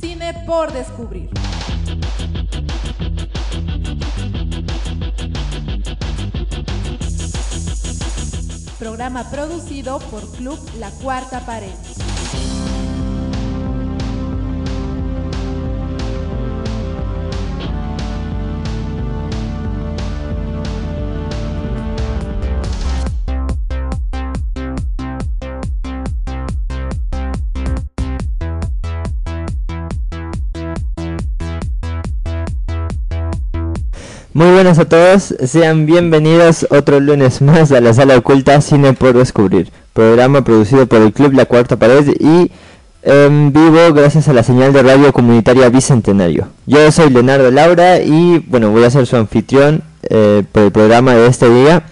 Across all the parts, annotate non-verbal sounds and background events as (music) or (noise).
Cine por descubrir. Programa producido por Club La Cuarta Pared. Muy buenas a todos, sean bienvenidos otro lunes más a la sala oculta Cine por Descubrir, programa producido por el Club La Cuarta Pared y en vivo gracias a la señal de radio comunitaria Bicentenario. Yo soy Leonardo Laura y bueno, voy a ser su anfitrión eh, por el programa de este día.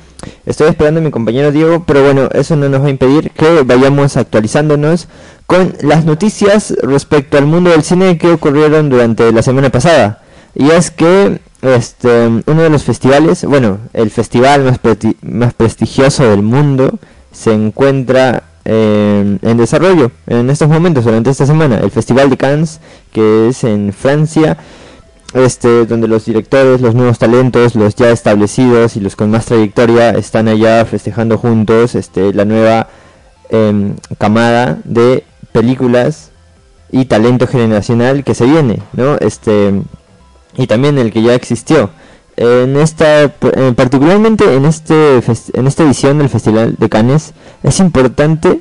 Estoy esperando a mi compañero Diego, pero bueno, eso no nos va a impedir que vayamos actualizándonos con las noticias respecto al mundo del cine que ocurrieron durante la semana pasada. Y es que este, uno de los festivales, bueno, el festival más, más prestigioso del mundo se encuentra en, en desarrollo en estos momentos, durante esta semana, el Festival de Cannes, que es en Francia, este, donde los directores, los nuevos talentos, los ya establecidos y los con más trayectoria están allá festejando juntos este, la nueva em, camada de películas y talento generacional que se viene, ¿no? Este, y también el que ya existió. En esta, particularmente en este en esta edición del Festival de Cannes es importante,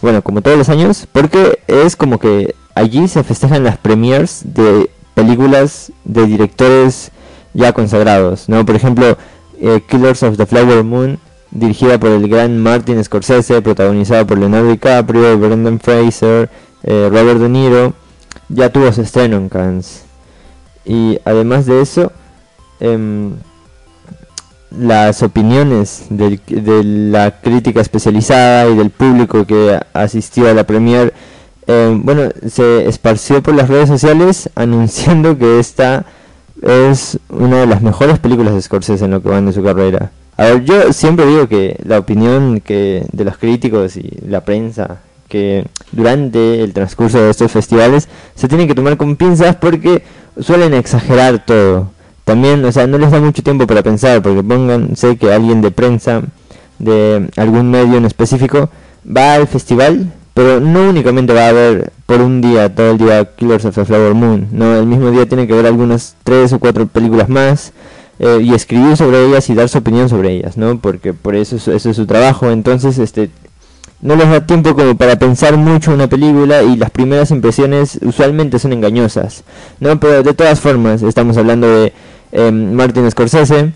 bueno, como todos los años, porque es como que allí se festejan las premiers de películas de directores ya consagrados, ¿no? Por ejemplo, eh, Killers of the Flower Moon, dirigida por el gran Martin Scorsese, protagonizada por Leonardo DiCaprio, Brendan Fraser, eh, Robert De Niro, ya tuvo su estreno en Cannes. Y además de eso, em, las opiniones de la crítica especializada y del público que asistió a la premier, em, bueno, se esparció por las redes sociales anunciando que esta es una de las mejores películas de Scorsese en lo que van de su carrera. A ver, yo siempre digo que la opinión que de los críticos y la prensa que durante el transcurso de estos festivales se tiene que tomar con pinzas porque suelen exagerar todo. También, o sea, no les da mucho tiempo para pensar, porque pónganse que alguien de prensa, de algún medio en específico, va al festival, pero no únicamente va a ver por un día, todo el día Killers of the Flower Moon, no, el mismo día tiene que ver algunas tres o cuatro películas más, eh, y escribir sobre ellas y dar su opinión sobre ellas, ¿no? Porque por eso, eso es su trabajo, entonces, este, no les da tiempo como para pensar mucho una película y las primeras impresiones usualmente son engañosas, ¿no? Pero de todas formas, estamos hablando de em, Martin Scorsese,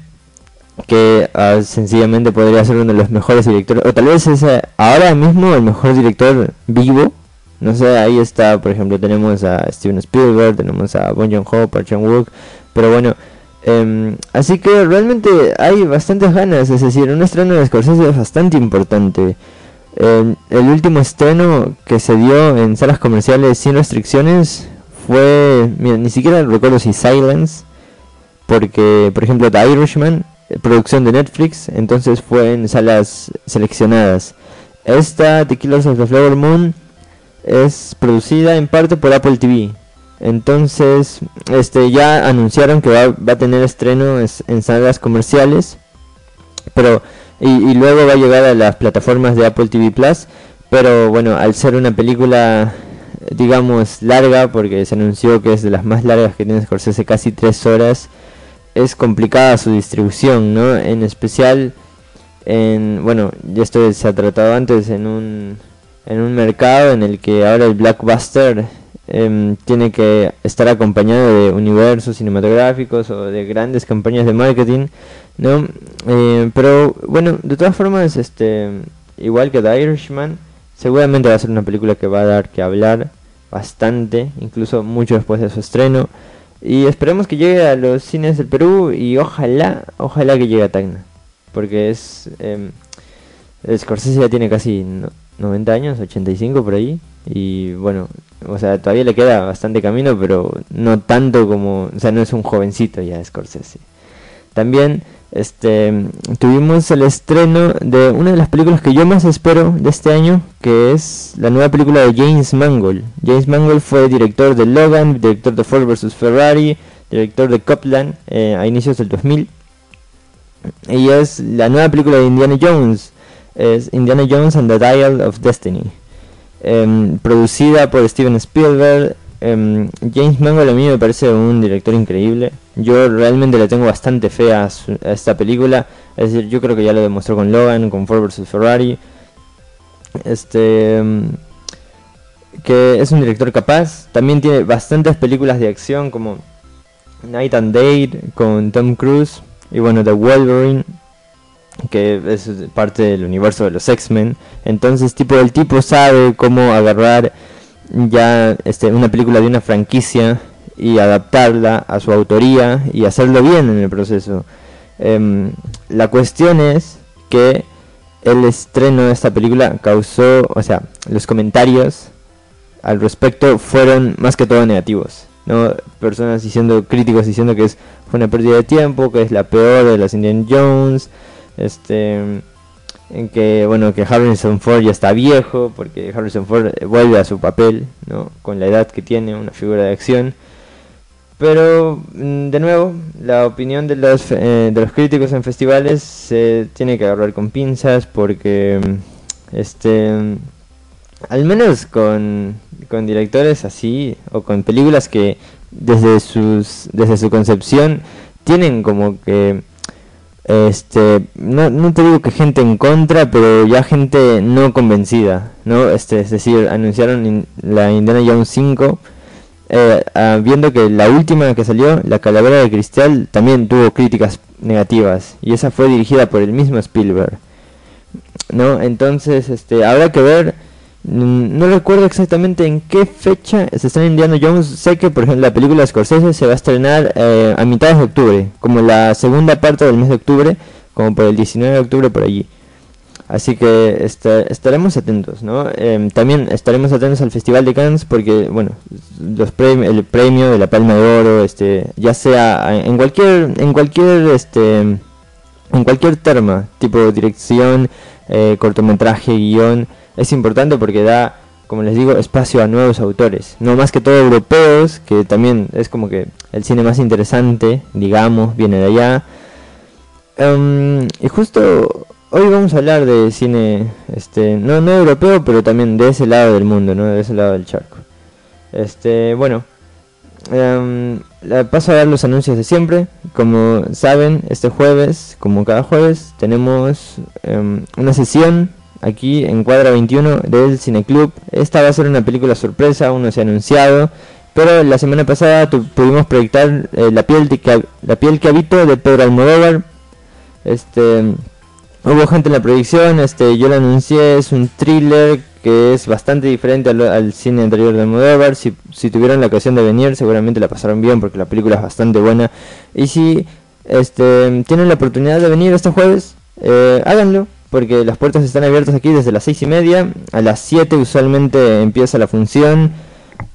que ah, sencillamente podría ser uno de los mejores directores, o tal vez es ahora mismo el mejor director vivo. No sé, ahí está, por ejemplo, tenemos a Steven Spielberg, tenemos a Bon Joon-ho, Park Chan-wook, pero bueno, em, así que realmente hay bastantes ganas, es decir, un estreno de Scorsese es bastante importante el último estreno que se dio en salas comerciales sin restricciones fue, mira, ni siquiera recuerdo si Silence, porque por ejemplo The Irishman, eh, producción de Netflix, entonces fue en salas seleccionadas. Esta, The Killers of the Flower Moon, es producida en parte por Apple TV. Entonces, este ya anunciaron que va, va a tener estreno en salas comerciales, pero y, luego va a llegar a las plataformas de Apple TV Plus. Pero bueno, al ser una película, digamos, larga, porque se anunció que es de las más largas que tiene Scorsese, casi tres horas, es complicada su distribución, ¿no? En especial, en, bueno, ya esto se ha tratado antes en un, en un mercado en el que ahora el blockbuster em, tiene que estar acompañado de universos cinematográficos o de grandes campañas de marketing ¿no? Eh, pero bueno, de todas formas, este, igual que The Irishman, seguramente va a ser una película que va a dar que hablar bastante, incluso mucho después de su estreno. Y esperemos que llegue a los cines del Perú y ojalá, ojalá que llegue a Tacna. Porque es... Eh, Scorsese ya tiene casi 90 años, 85 por ahí. Y bueno, o sea, todavía le queda bastante camino, pero no tanto como... O sea, no es un jovencito ya Scorsese. También este, tuvimos el estreno de una de las películas que yo más espero de este año, que es la nueva película de James Mangold. James Mangold fue director de Logan, director de Ford vs. Ferrari, director de Copland eh, a inicios del 2000. Y es la nueva película de Indiana Jones, es Indiana Jones and the Dial of Destiny. Em, producida por Steven Spielberg. Em, James Mangold a mí me parece un director increíble. Yo realmente le tengo bastante fe a, esta película. Es decir, yo creo que ya lo demostró con Logan, con Ford vs Ferrari. Este. Em, que es un director capaz. También tiene bastantes películas de acción como Night and Day con Tom Cruise. Y bueno, The Wolverine. Que es parte del universo de los X-Men. Entonces, tipo, el tipo sabe cómo agarrar ya este, una película de una franquicia y adaptarla a su autoría y hacerlo bien en el proceso. Em, la cuestión es que el estreno de esta película causó, o sea, los comentarios al respecto fueron más que todo negativos. ¿no? Personas diciendo, críticos diciendo que es, fue una pérdida de tiempo, que es la peor de las Indian Jones, este en que bueno que Harrison Ford ya está viejo porque Harrison Ford vuelve a su papel ¿no? con la edad que tiene una figura de acción pero mm, de nuevo la opinión de los eh, de los críticos en festivales se tiene que agarrar con pinzas porque mm, este al menos con, con directores así o con películas que desde sus desde su concepción tienen como que este no, no te digo que gente en contra pero ya gente no convencida no este es decir anunciaron la Indiana Jones 5 eh, ah, viendo que la última que salió la calavera de cristal también tuvo críticas negativas y esa fue dirigida por el mismo Spielberg no entonces este habrá que ver no recuerdo exactamente en qué fecha se está Indiana Jones. Sé que, por ejemplo, la película Scorsese se va a estrenar eh, a mitad de octubre, como la segunda parte del mes de octubre, como por el 19 de octubre por allí. Así que estaremos atentos, ¿no? Em, también estaremos atentos al Festival de Cannes porque, bueno, los el premio de la Palma de Oro, este, ya sea en cualquier, en cualquier, este, en cualquier terma, tipo dirección, eh, cortometraje, guion, es importante porque da como les digo, espacio a nuevos autores, no más que todo europeos, que también es como que el cine más interesante, digamos, viene de allá. Em, y justo hoy vamos a hablar de cine, este, no, no europeo, pero también de ese lado del mundo, ¿no? de ese lado del charco. Este, bueno, um, paso a dar los anuncios de siempre. Como saben, este jueves, como cada jueves, tenemos em, una sesión aquí en Cuadra 21 del Cineclub. Esta va a ser una película sorpresa, aún no se ha anunciado. Pero la semana pasada pudimos proyectar eh, la, piel de la piel que habito de Pedro Almodóvar. Este, hubo gente en la proyección, este, yo lo anuncié, es un thriller que es bastante diferente al, cine anterior de Almodóvar. Si, si tuvieron la ocasión de venir, seguramente la pasaron bien porque la película es bastante buena. Y si este, tienen la oportunidad de venir este jueves, eh, háganlo porque las puertas están abiertas aquí desde las seis y media. A las 7 usualmente empieza la función.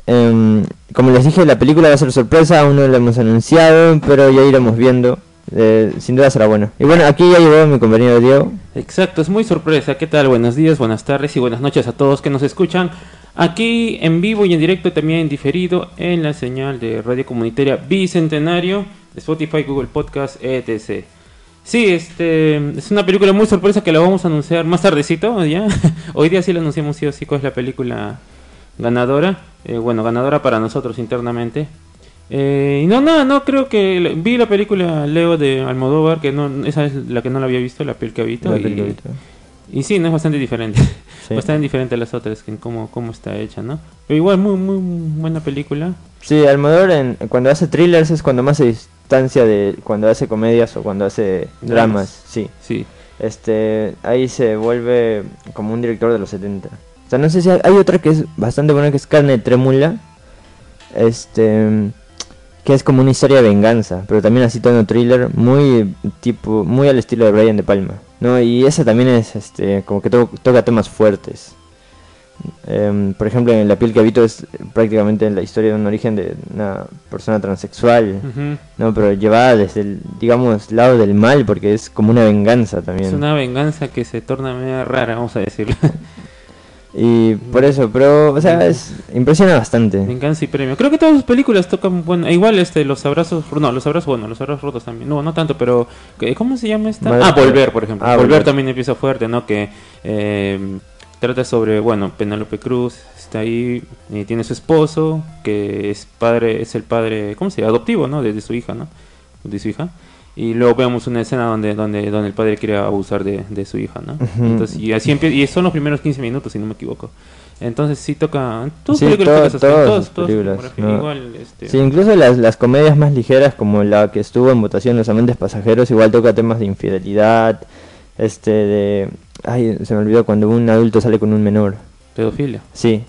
Em, como les dije, la película va a ser sorpresa, aún no la hemos anunciado, pero ya iremos viendo. Eh, sin duda será bueno. Y bueno, aquí ya llegó mi compañero Diego. Exacto, es muy sorpresa. ¿Qué tal? Buenos días, buenas tardes y buenas noches a todos que nos escuchan. Aquí en vivo y en directo, también en diferido, en la señal de Radio Comunitaria Bicentenario, Spotify, Google Podcast, etc. Sí, este es una película muy sorpresa que la vamos a anunciar más tardecito ya. (laughs) Hoy día sí la anunciamos sí o sí cuál es la película ganadora. Eh, bueno, ganadora para nosotros internamente. Eh, no, no, no, creo que vi la película Leo de Almodóvar, que no, esa es la que no la había visto, La piel que habito. Y, y, sí, no es bastante diferente. (laughs) Bastante diferente a las otras, que cómo, cómo está hecha, ¿no? Pero igual, muy, muy buena película. Sí, Almodóvar en, cuando hace thrillers es cuando más se de cuando hace comedias o cuando hace dramas, sí. Sí. Este, ahí se vuelve como un director de los 70. O sea, no sé si hay, otra que es bastante buena que es Carne Trémula. Este, que es como una historia de venganza, pero también así todo thriller, muy tipo muy al estilo de Brian de Palma, ¿no? Y esa también es este como que toca temas fuertes. Em, por ejemplo, en La piel que habito es prácticamente la historia de un origen de una persona transexual. ¿no? Pero llevada desde el, digamos, lado del mal, porque es como una venganza también. Es una venganza que se torna media rara, vamos a decirlo. (laughs) Y por eso, pero, o sea, es, impresiona bastante. venganza y premio. Creo que todas sus películas tocan, bueno, igual este, los abrazos, no, los abrazos, bueno, los abrazos rotos también. No, no tanto, pero, ¿qué- ¿cómo se llama esta? Madre- ah, Volver, por ejemplo. Ah, Volver, Volver. también empieza fuerte, ¿no? Que eh, trata sobre, bueno, Penélope Cruz está ahí, y tiene su esposo, que es padre, es el padre, ¿cómo se llama? Adoptivo, ¿no? De, de su hija, ¿no? De su hija. Y luego vemos una escena donde, donde, donde el padre quiere abusar de, de su hija, ¿no? Entonces, y así y son los primeros 15 minutos, si no me equivoco. Entonces sí toca, Sí, películas todo- tocan esas- todas todas- sus todas películas, filmografía, ¿no? igual, este, Sí, incluso las, las comedias más ligeras, como la que estuvo en votación Los Amantes Pasajeros, igual toca temas de infidelidad, este, de... Ay, se me olvidó cuando un adulto sale con un menor. pedofilia. Sí,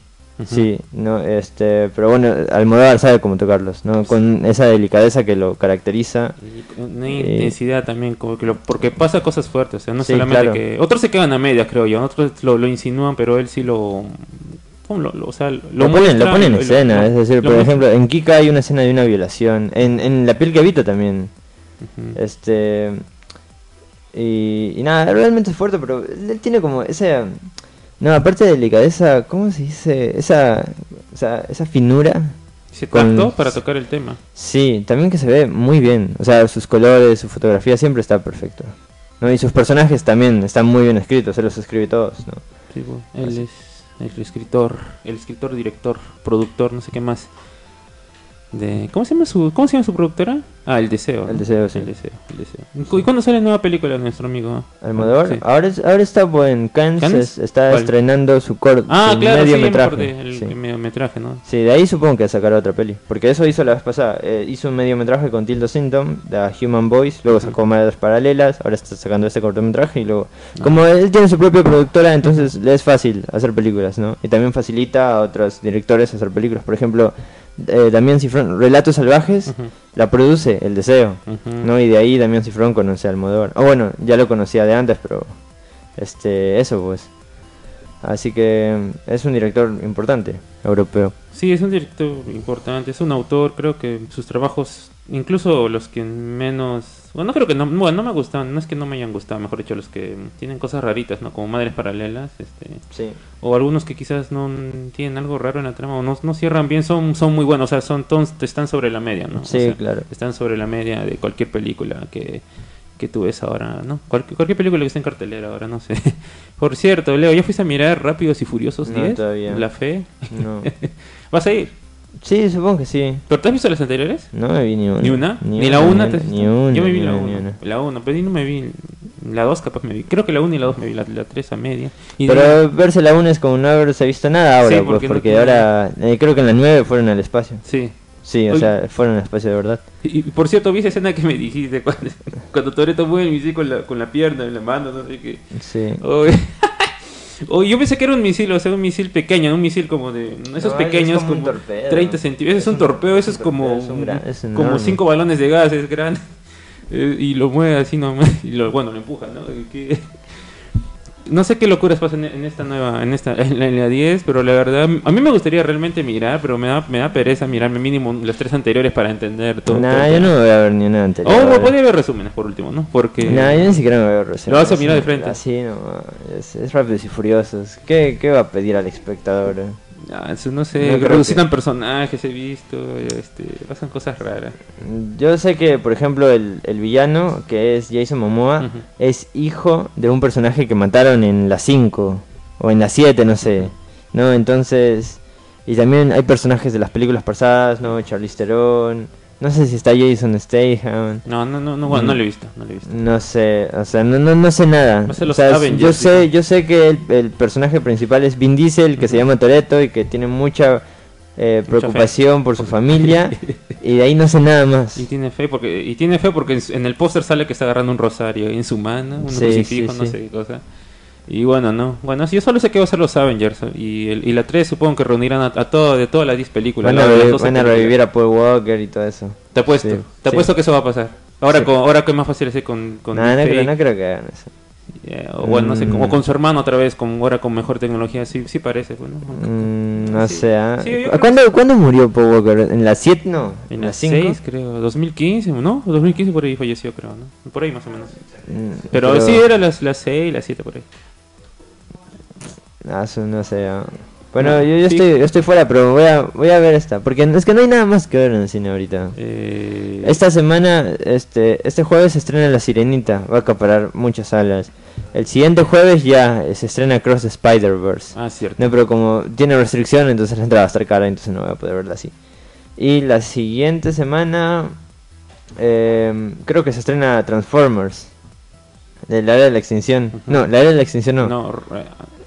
Sí, no, este, pero bueno, Almodóvar sabe cómo tocarlos, ¿no? Con esa delicadeza que lo caracteriza. Y Una Eh, intensidad también, como que lo, porque pasa cosas fuertes, o sea, no Sí, solamente claro. que... Otros se quedan a medias, creo yo, otros lo, lo insinúan, pero él sí lo... ¿cómo lo, lo- o sea, lo, Lo, ponen, lo en escena, es decir, por ejemplo, en Kika hay una escena de una violación, en, en La piel que habito también, este... Y, y nada, realmente es fuerte, pero él tiene como ese... No, aparte de delicadeza, ¿cómo se dice? Esa, o sea, esa finura. Se con- para tocar el tema. Sí, también que se ve muy bien. O sea, sus colores, su fotografía siempre está perfecto. ¿no? Y sus personajes también están muy bien escritos, él los escribe todos, ¿no? Sí, bueno, él Así. es el escritor, el escritor, director, productor, no sé qué más. De, ¿cómo se llama su cómo se llama su productora? Ah, El Deseo. El ¿no? Deseo, sí. El Deseo, El Deseo. ¿Y cuándo sale nueva película de nuestro amigo? Almodóvar, Sí. ahora, es- ahora está en Cannes, ¿Cannes? es- está ¿Cuál? estrenando su corto, Ah, su claro, sí, mediometraje. acordé, el sí. mediometraje, ¿no? Sí, de ahí supongo que sacará otra peli. Porque eso hizo la vez pasada. eh, hizo un mediometraje con Tilda Swinton, The Human Voice. Luego sacó Madres Paralelas. Ahora está sacando este cortometraje. Y luego. Ah. Como él tiene su propia productora, entonces le es fácil hacer películas, ¿no? Y también facilita a otros directores hacer películas. Por ejemplo, eh, Damián Cifrón, Relatos Salvajes, la produce El Deseo. ¿no? Y de ahí Damián Cifrón conoce a Almodóvar. O bueno, ya lo conocía de antes, pero. Este, eso pues. Así que mm, es un director importante, europeo. Sí, es un director importante, es un autor, creo que sus trabajos, incluso los que menos, bueno, no creo que no, bueno, no me gustan, no es que no me hayan gustado, mejor dicho, los que tienen cosas raritas, ¿no? Como Madres Paralelas, este, Sí. o algunos que quizás no tienen algo raro en la trama o no, no cierran bien, son, son muy buenos, o sea, son tons- están sobre la media, ¿no? O Sí, sea, claro. Están sobre la media de cualquier película que, que tú ves ahora, ¿no? Cualquier, cualquier película que esté en cartelera ahora, no sé. (laughs) Por cierto, Leo, ¿ya fuiste a mirar Rápidos y Furiosos No, 10? todavía. La fe. No. (laughs) ¿Vas a ir? Sí, supongo que sí. ¿Pero te has visto las anteriores? No me vi ni una. ¿Ni una? ¿Ni, la una? Ni visto? una. Yo me vi ni la una, ni una. una. La una, pero no me vi. La dos capaz me vi. Creo que la una y la dos me vi. La, la tres a media. Y Pero de- verse la 1 es como no haberse visto nada ahora, Sí, pues, porque no ahora eh, creo que en la 9 fueron al espacio. Sí. Sí, o Oye. sea, fueron al espacio de verdad. Y, y por cierto, vi esa escena que me dijiste cuando, (laughs) cuando Toreto mueve el misil con la, con la pierna en la mano, no sé qué. Sí. Oye, (laughs) Oye, yo pensé que era un misil, o sea, un misil pequeño, un misil como de esos No, es pequeños como un como, torpedo. 30 centímetros. Ese es un torpedo, eso es como es un gran- es como enorme. cinco balones de gas, es grande. (laughs) Eh, y lo mueve así nomás y lo, bueno, lo empuja, ¿no? No sé qué locuras pasan en, esta nueva, en esta, en la, en la 10, pero la verdad, a mí me gustaría realmente mirar, pero me da, me da pereza mirarme mínimo las tres anteriores para entender todo. Nah, todo yo no voy a ver ni una anterior. Oh, ahora. podría ver resúmenes por último, ¿no? Porque... Nah, yo ni siquiera me veo reseñas. Lo vas a mirar de frente. Así no, es, es rápidos y furiosos. ¿Qué, ¿Qué va a pedir al espectador? eh? Ah, eso no sé, No creo resucitan que- personajes, he visto, este, pasan cosas raras. Yo sé que, por ejemplo, el, el villano, que es Jason Momoa, Ujú. es hijo de un personaje que mataron en la 5 o en la 7, no sé. ¿No? Entonces. Y también hay personajes de las películas pasadas, ¿no? Charlize Theron. No sé si está Jason Statham. No, no, no, no, bueno, no lo he visto, no lo he visto. No sé, o sea, no, no, no sé nada. Va a ser los O sea, Avengers, yo sé, yo sé que el, el personaje principal es Vin Diesel, que se llama Toretto y que tiene mucha eh, fe. preocupación por su familia (laughs) y de ahí no sé nada más. Y tiene fe porque y tiene fe porque en, el póster sale que está agarrando un rosario en su mano, un Sí, crucifijo, sí, no sí. sé qué cosa. Y bueno, no. Bueno, sí, yo solo sé que va a ser los Avengers y, el, y la 3 supongo que reunirán a, a todo, de todas las 10 películas. Van a, la- las revi- 12 van a revivir a Paul Walker y todo eso. Te apuesto, Sí, te sí. apuesto que eso va a pasar. Ahora, Sí. con, ahora que es más fácil hacer con, con No, no, creo, no creo que hagan eso. Eh, o bueno, no sé, Mm. como con su hermano otra vez, con ahora con mejor tecnología, sí, sí parece, bueno. Mm, no Sí. sé. ¿ah? Sí, creo ¿A ¿Cuándo, ¿Cuándo murió Paul Walker? ¿En la 7? No. En la las 5? 6, creo, 2015, ¿no? 2015 por ahí falleció, creo, ¿no? Por ahí más o menos. Mm, Pero, sí, era las, las 6, las 7 por ahí. Ah, eso no sé. Bueno, No, yo, yo sí. estoy, yo estoy fuera, pero voy a, voy a ver esta. Porque es que no hay nada más que ver en el cine ahorita. Eh, Esta semana, este, este jueves se estrena La Sirenita. Va a acaparar muchas salas. El siguiente jueves ya se estrena Cross Spider-Verse. Ah, cierto. No, pero como tiene restricción, entonces la entrada va a estar cara, entonces no voy a poder verla así. Y la siguiente semana, em, creo que se estrena Transformers. El área de la extinción. No, la área de la extinción no. No,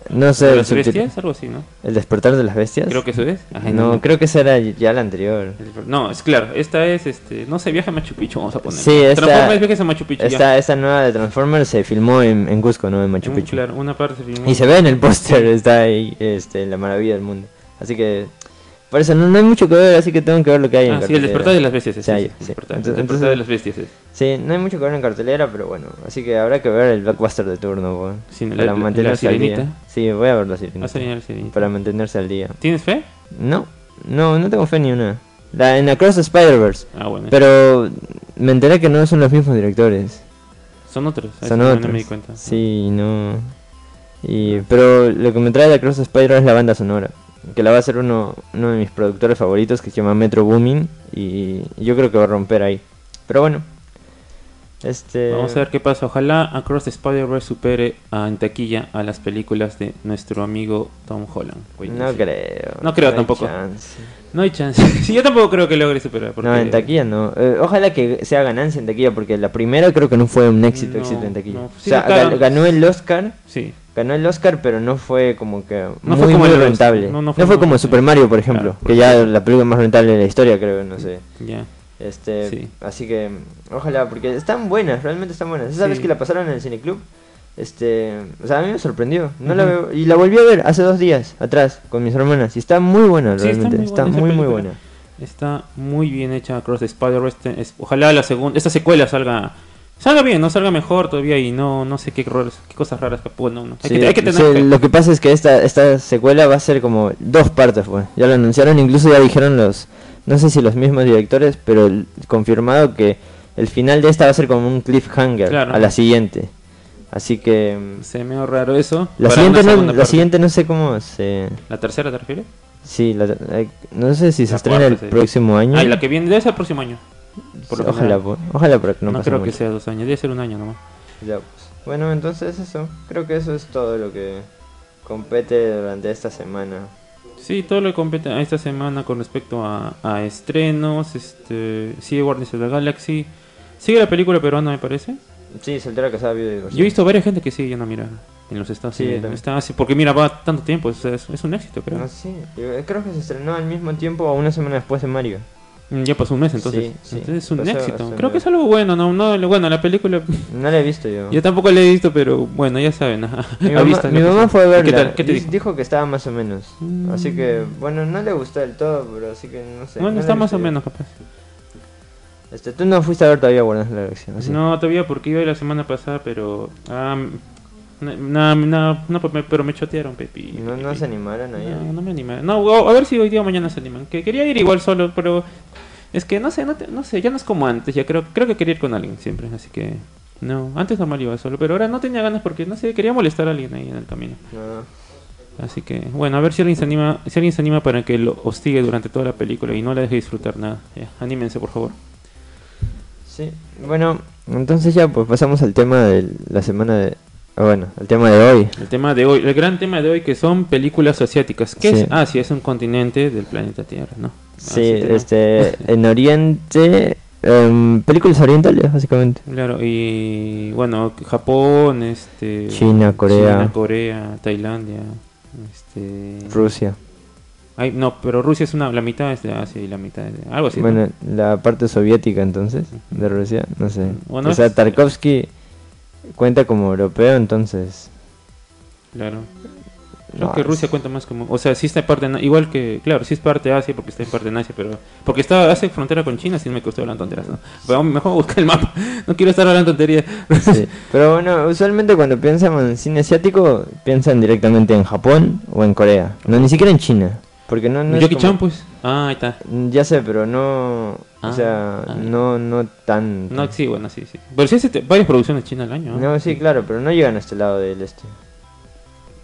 No, sé. ¿de el las bestias? Algo así, ¿no? ¿El despertar de las bestias? Creo que eso es. Ajá, No, creo que esa era ya la anterior. No, es claro, esta es, este, no sé, viaje a Machu Picchu, vamos a poner. Sí, esta- Transformers viajes a Machu Picchu. Esta, esta nueva de Transformers se filmó en, en Cusco, ¿no? En Machu Mm, Picchu. Claro, una parte se filmó. Y se ve en el (laughs) póster, está ahí, este, la maravilla del mundo. Así que, por eso no, no hay mucho que ver, así que tengo que ver lo que hay en Ah, sí, el cartelera. despertar de las bestias. es, Sí, sí, sí, sí. despertar, de las bestias. es. Sí, no hay mucho que ver en cartelera, pero bueno, así que habrá que ver el blockbuster de turno, pues, Sí, para la- mantenerse la al día. Sí, voy a ver la a sirenita. el. Para mantenerse al día. ¿Tienes fe? No, no, no tengo fe ni una. La, en Across the Spider-Verse. Ah, bueno. Pero me enteré que no son los mismos directores. son otros. Son otros. No me di cuenta. Sí, no. Y, pero lo que me trae de Across the Spider es la banda sonora. Que la va a hacer uno, uno de mis productores favoritos que se llama Metro Boomin. Y yo creo que va a romper ahí. Pero bueno. Este. Vamos a ver qué pasa. Ojalá Across the Spider-Verse supere a- en taquilla a las películas de nuestro amigo Tom Holland. No creo. No creo tampoco. chance. No hay chance. (laughs) sí, yo tampoco creo que logre superar. Porque... No, en taquilla no. Eh, ojalá que sea ganancia en taquilla. Porque la primera creo que no fue un éxito, No, éxito en taquilla. o sea, claro. ganó el Oscar. Sí. Ganó el Oscar, pero no fue como que No muy, fue como muy rentable. no, No, no fue, como Super Mario, por ejemplo, Claro, que ya la película más rentable de la historia, creo, no sé. Este, Sí. así que ojalá, porque están buenas, realmente están buenas. Esa Sí. vez que la pasaron en el cineclub, este, o sea, a mí me sorprendió. No la veo y la volví a ver hace dos días atrás con mis hermanas y está muy buena, Sí, está realmente, muy está buena muy muy buena. Está muy bien hecha Across the Spider-Verse. Te- es- Ojalá la segunda, esta secuela salga salga bien, no salga mejor todavía y no no sé qué, errores- qué cosas raras que no. Hay, Sí, que, hay que tener sí, lo que pasa es que esta esta secuela va a ser como dos partes, pues. Ya lo anunciaron, incluso ya dijeron los no sé si los mismos directores, pero el- confirmado que el final de esta va a ser como un cliffhanger Claro. a la siguiente. Así que mm, Se me raro eso. la siguiente no, la parte. siguiente no sé cómo se ¿La tercera te refieres? Sí, la- eh, no sé si se La estrena cuarta el próximo año. Ah, y la que viene debe ser el próximo año. Por ojalá, po- ojalá para que no, No, pase creo que sea dos años, debe ser un año nomás. Ya, pues. Bueno, entonces eso. Creo que eso es todo lo que compete durante esta semana. Sí, todo lo que compete a esta semana con respecto a, a estrenos, este, sigue Guardians of the Galaxy, sigue la película peruana me parece. Sí, soltera casada, vida y divorciada. Yo he visto varias gente que sigue yendo a mirar en los Estados Sí, Unidos. Está así, porque mira, va tanto tiempo, es, un éxito creo. No, sí. Yo creo que se estrenó al mismo tiempo o una semana después de Mario. Mm, Ya pasó un mes entonces. Sí, sí. Entonces es un Pasó éxito. Creo que es algo bueno, no, no, bueno, la película No la he visto yo. yo tampoco la he visto, pero bueno, ya saben. Mi (laughs) mamá, vista mi mamá fue a ¿Y verla. ¿Qué tal? ¿Qué te Dice- dijo? que estaba más o menos. Mm. Así que, bueno, no le gustó del todo, pero así que no sé. Bueno, no está más o yo. menos capaz. Este, tú no fuiste a ver todavía Guardianes de la Galaxia. No, todavía porque iba la semana pasada, pero. ah, no, no, no, no, pero me- chotearon, Pepi. No, no se animaron ahí. No, no me animaron. No, a ver si hoy día o mañana se animan. Que quería ir igual solo, pero es que no sé, no, te- no sé, ya no es como antes. Ya creo, creo que quería ir con alguien siempre, así que no. Antes normal iba solo, pero ahora no tenía ganas porque no sé, quería molestar a alguien ahí en el camino. No. Así que bueno, a ver si alguien se anima, si alguien se anima para que lo hostigue durante toda la película y no la deje disfrutar nada. Ya, anímense por favor. Sí, bueno, entonces ya pues pasamos al tema de la semana de... ah, bueno, al tema de hoy. El tema de hoy, el gran tema de hoy que son películas asiáticas. ¿Qué Sí. es Asia? Es un continente del planeta Tierra, ¿no? Sí, que no. este, en Oriente, em, películas orientales básicamente. Claro, y bueno, Japón, este China, Corea. China, Corea, Tailandia, este Rusia. ay, no, pero Rusia es una la mitad es de Asia y la mitad es de algo así. ¿no? bueno, la parte soviética entonces, de Rusia, no sé. Bueno, o sea, es- Tarkovsky cuenta como europeo, entonces... Claro. Creo No, que Rusia cuenta más como, o sea, sí está en parte, en- igual que, claro, sí es parte de Asia porque está en parte en Asia, pero porque está hace frontera con China, sí me costó hablar tonteras, ¿no? Pero mejor buscar el mapa, (laughs) no quiero estar hablando tonterías. Sí. Pero bueno, usualmente cuando piensan en cine asiático, piensan directamente en Japón o en Corea. No, ni siquiera en China. Porque no, no es Jackie como- Chan, pues, ah, ahí está. Ya sé, pero no... Ah, o sea, ah. no, no tan... No, sí, bueno, sí, sí. Pero sí hace varias producciones chinas al año, ¿no? No, sí, claro, pero no llegan a este lado del este.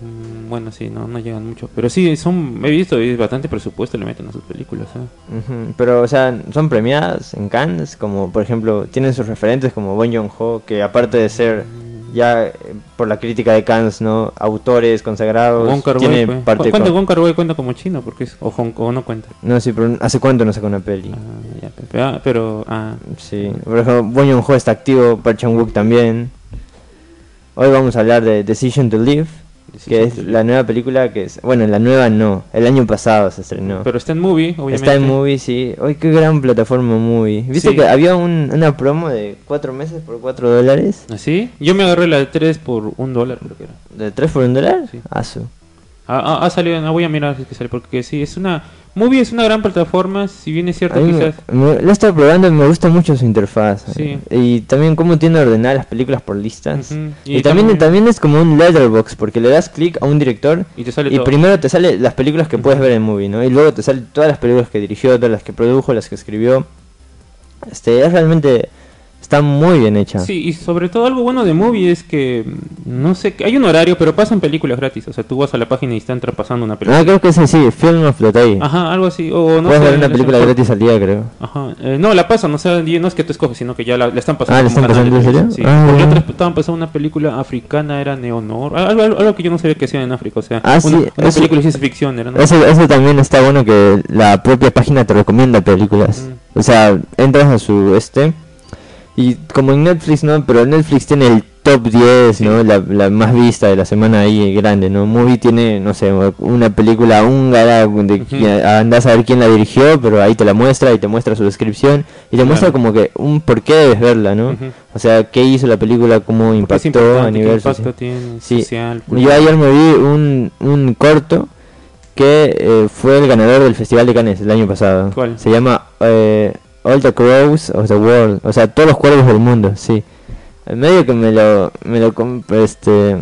Mm, Bueno, sí, no, no llegan mucho. Pero sí, son, he visto, y bastante presupuesto le meten a sus películas, ¿eh? Ujú, Pero, o sea, son premiadas en Cannes, como por ejemplo, tienen sus referentes como Bon Joon-ho, que aparte de ser ya eh, por la crítica de Cannes, ¿no? Autores consagrados, tiene pues. parte ¿Cuánto con- Kar-wai cuenta como chino? Porque es, o, Hong- o no cuenta. No, sí, pero ¿hace cuánto no saca una peli? Ah, ya, pero, ah, pero, ah, Sí, por ejemplo, Bon Joon-ho está activo, Park Chan-wook también. Hoy vamos a hablar de Decision to Live, que es la nueva película que es... Bueno, la nueva no, el año pasado se estrenó. pero está en movie, obviamente. Está en Movie, sí. Hoy qué gran plataforma Movie. ¿Viste Sí. que había un- una promo de cuatro meses por 4 dólares? ¿Así? Yo me agarré la de 3 por un dólar, creo que era. ¿De 3 por un dólar? Sí. Ah, ah, ah, salió, ah, voy a mirar si es que sale, porque sí, es una... Movie es una gran plataforma, si bien es cierto mí me, quizás... me- la he estado probando y me gusta mucho su interfaz. Sí. Y también cómo tiene ordenadas las películas por listas. Y, Y también, también- también es como un letterbox, porque le das clic a un director Y te sale y todo. primero te sale las películas que puedes ver en Movie, ¿no? Y luego te salen todas las películas que dirigió, todas las que produjo, las que escribió. Este, es realmente... Está muy bien hecha. Sí, y sobre todo algo bueno de Movie es que, mm, no sé, hay un horario, pero pasan películas gratis. O sea, tú vas a la página y están pasando una película. Ah, creo que es así, Film of the Day. Ajá, algo así. O no Puedes ver una película gratis al día, creo. Ajá. Eh, no, la pasan, o sea, no es que tú escoges, sino que ya la, la están pasando. Ah, ¿la están pasando en serio? Sí. Ah, Porque otras estaban pasando una película africana, era Neonor. Algo, algo, algo que yo no sabía que hacían en África, o sea, Ah, una, sí, una eso- película de ciencia ficción era, ¿no? Eso, eso también está bueno que la propia página te recomienda películas. Ujú. O sea, entras a su este y como en Netflix, ¿no? Pero Netflix tiene el top 10, ¿no? La, la más vista de la semana ahí grande, ¿no? Movie tiene, no sé, una película húngara de andás a ver quién la dirigió, pero ahí te la muestra y te muestra su descripción y te muestra como que un por qué debes verla, ¿no? O sea, qué hizo la película, cómo impactó a qué nivel impacto social. tiene Sí. social. Yo ayer me vi un, un corto que eh, fue el ganador del Festival de Cannes el año pasado. ¿Cuál? Se llama eh, All the Crows of the World, o sea, todos los cuervos del mundo, sí. En medio que me lo, me lo este,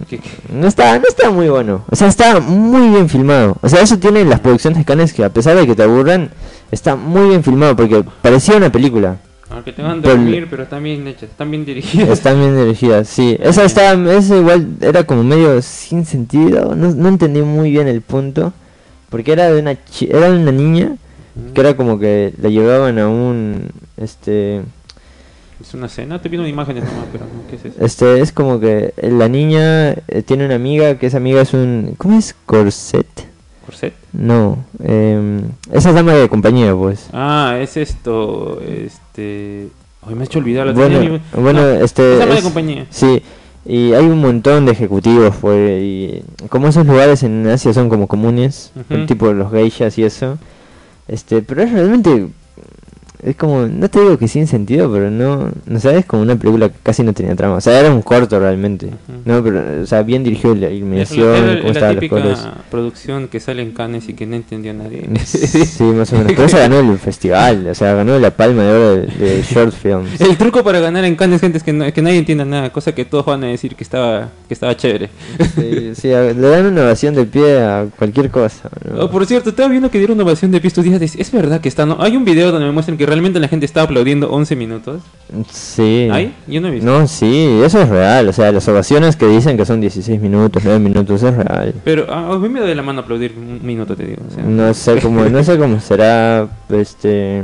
no está, no está muy bueno, o sea, está muy bien filmado. O sea, eso tiene las producciones de Cannes que a pesar de que te aburran, está muy bien filmado porque parecía una película. Aunque te van a dormir, pero están bien hechas, están bien dirigidas. Están bien dirigidas, sí. Esa estaba, esa igual era como medio sin sentido. No, no entendí muy bien el punto. Porque era de una chi- era de una niña que era como que la llevaban a un este Es una cena, te vi una imagen nomás, pero no, ¿qué es eso? este es como que la niña eh, tiene una amiga que esa amiga es un ¿cómo es corset? ¿Corset? No, em, esa es dama de compañía, pues. Ah, es esto, este... Ay, me ha hecho olvidar la Bueno, tenía bueno, No, este es dama de compañía. Sí, y hay un montón de ejecutivos, pues, y como esos lugares en Asia son como comunes, el tipo de los geishas y eso, este, pero es realmente, es como, no te digo que sin sentido, pero no, no sabes, como una película que casi no tenía trama, o sea, era un corto realmente, no, pero, o sea, bien dirigido la Es iluminación, la, era cómo la estaban los colores. producción que sale en Cannes y que no entendió nadie. (laughs) Sí, más o menos. Pero esa ganó el festival, o sea, ganó la palma de oro de, de short films. El truco para ganar en Cannes, gente, es que, no- que nadie entienda nada, cosa que todos van a decir que estaba, que estaba chévere. Sí, sí, le dan una ovación de pie a cualquier cosa. ¿no? Oh, por cierto, estaba viendo que dieron una ovación de pie estos días. Es verdad que está, ¿no? Hay un video donde me muestran que realmente la gente estaba aplaudiendo 11 minutos. Sí. ¿Hay? Yo no he visto. No, sí, eso es real. O sea, las ovaciones que dicen que son 16 minutos, 9 minutos, es real. Pero ah, a mí me da la mano aplaudir un minuto, te digo. o sea. No sé cómo, no sé cómo será, este...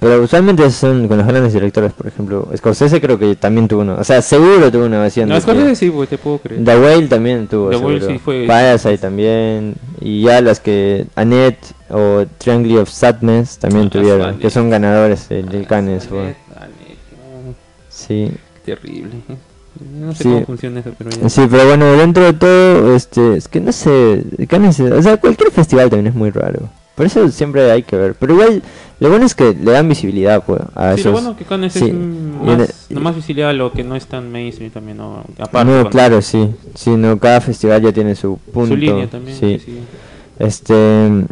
Pero usualmente son con los grandes directores, por ejemplo. Scorsese creo que también tuvo uno. O sea, seguro tuvo una ovación. No, de sí, güey, te puedo creer. The Whale también tuvo, The Whale sí fue- Parasite también. Y ya las que Annette o Triangle of Sadness también Ah, tuvieron, que son ganadores del, del Cannes. Ah, no, Sí. terrible. No sé Sí. cómo funciona eso, pero ya. Sí, pero bueno, dentro de todo, este, es que no sé, Cannes, o sea, cualquier festival también es muy raro. Por eso siempre hay que ver. Pero igual, Lo bueno es que le dan visibilidad pues, a Sí, esos. lo bueno que Cannes sí. es más, no más visibilidad a lo que no es tan mainstream también, ¿no? Aparte, no, claro, sí. Sí, no, cada festival ya tiene su punto. su línea también. Sí. Este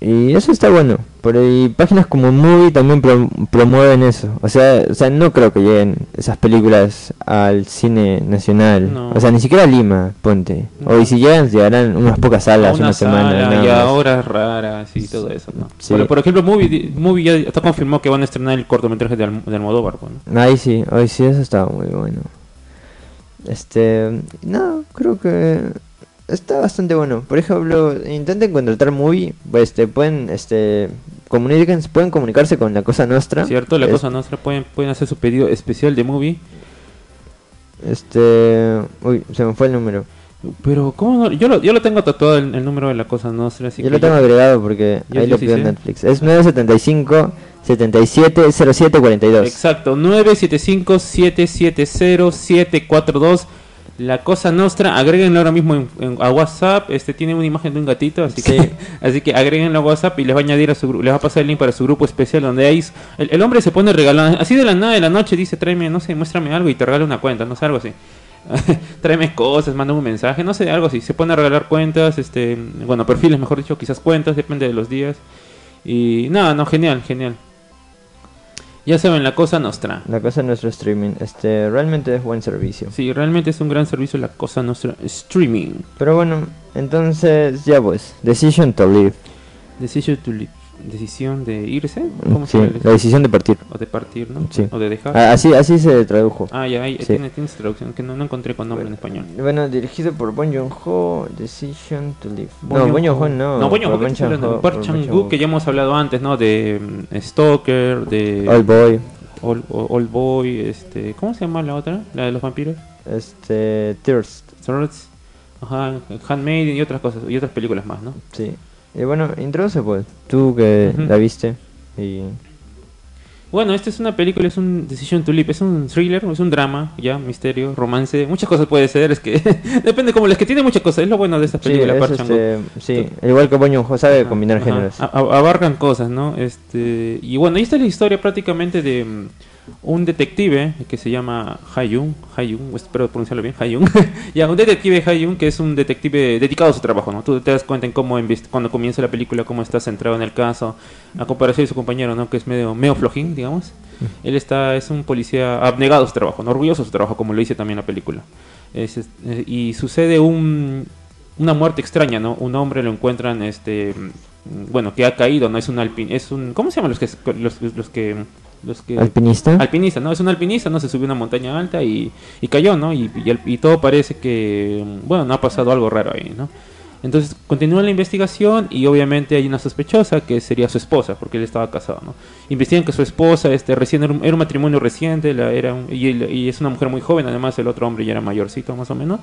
y eso está bueno. Por ahí páginas como Movie también pro- promueven eso. O sea, o sea, no creo que lleguen esas películas al cine nacional. No. O sea, ni siquiera a Lima, ponte. No. O y si llegan, llegarán unas pocas salas, una una, semana. sala y a horas raras y todo eso, ¿no? Sí. Por, por ejemplo, Movie, Movie ya está confirmado que van a estrenar el cortometraje de, Alm- de Almodóvar, ¿no? Ahí sí, hoy sí, eso estaba muy bueno. Este, no, creo que está bastante bueno. Por ejemplo, intenten contratar Movie, pues, este, pueden, este, comuniquen, pueden comunicarse con la Cosa Nostra. ¿Cierto? La Es- cosa nuestra pueden, pueden hacer su pedido especial de Movie. Este, uy, se me fue el número. Pero, ¿cómo no? Yo lo, yo lo tengo tatuado el, el número de la cosa nuestra, así Yo que lo tengo agregado porque Yo- ahí yo lo sí pidió sé. Netflix. Es 975 77 07 42. Exacto, 975-770-742. La cosa nuestra, agréguenlo ahora mismo en, en- a WhatsApp. Este tiene una imagen de un gatito, así Sí. que (laughs) así que agréguenlo a WhatsApp y les va a añadir a su les va a pasar el link para su grupo especial donde hay el, el hombre se pone regalando, así de la nada de la noche dice, "Tráeme, no sé, muéstrame algo" y te regala una cuenta, no sé, algo así. (laughs) Tráeme cosas, manda un mensaje, no sé, algo así. Se pone a regalar cuentas, este, bueno, perfiles, mejor dicho, quizás cuentas, depende de los días. Y nada, no, genial, genial. Ya saben, la cosa nuestra. La cosa de nuestro streaming, este, realmente es buen servicio. Sí, realmente es un gran servicio la cosa nuestra streaming. Pero bueno, entonces ya pues, Decision to Live. Decision to live. Decisión de irse. ¿Cómo Sí, se la decisión de partir. O de partir, ¿no? Sí. O de dejar. Ah, Así, así se tradujo. Ah, ya, ahí Sí. tiene, tiene su traducción que no, no encontré con nombre en español. Bueno, dirigido por Bon Joon-ho, Decision to Live. Bon no, Bon Joon-ho. Joon-ho no. No, Bon por ¿qué Bon estás hablando? Joon-ho, Park por Chan-wook, Joon-ho. que ya hemos hablado antes, ¿no? De mm, Stalker, de Old Boy, Old, Old Boy, este, ¿cómo se llama la otra? La de los vampiros. este, Thirst. Swords, ajá, Handmaiden y otras cosas, y otras películas más, ¿no? Sí. Y bueno, introduce pues, tú que la viste. Y Bueno, esta es una película, es un Decision to Live, es un thriller, es un drama, ya, misterio, romance, muchas cosas puede ser, es que (laughs) depende como es que tiene muchas cosas, es lo bueno de esta sí, película, es, Park Chan-wook. este, sí, igual que Joon-ho sabe Ajá, combinar ajá, géneros. a- abarcan cosas, ¿no? Este, y bueno, ahí está la historia prácticamente de un detective que se llama Hayun, Hayun, espero pronunciarlo bien, Hayun. (laughs) ya, un detective Hayun que es un detective dedicado a su trabajo, ¿no? Tú te das cuenta en cómo cuando comienza la película cómo está centrado en el caso, a comparación de su compañero, ¿no? Que es medio medio flojín, digamos. Él está es un policía abnegado a su trabajo, ¿no? orgulloso de su trabajo, como lo dice también la película. Es, es- y sucede un una muerte extraña, ¿no? Un hombre lo encuentran, este, mm, bueno, que ha caído, ¿no? Es un alpin, es un, ¿cómo se llaman los que, los, los que, los que, ¿Alpinista? alpinista, ¿no? Es un alpinista, ¿no? Se subió a una montaña alta y, y cayó, ¿no? Y, y, todo parece que, bueno, no ha pasado algo raro ahí, ¿no? Entonces continúa la investigación y obviamente hay una sospechosa que sería su esposa, porque él estaba casado, ¿no? Investigan que su esposa, este, recién era un, era un matrimonio reciente, la, era un- y, y es una mujer muy joven, además el otro hombre ya era mayorcito más o menos.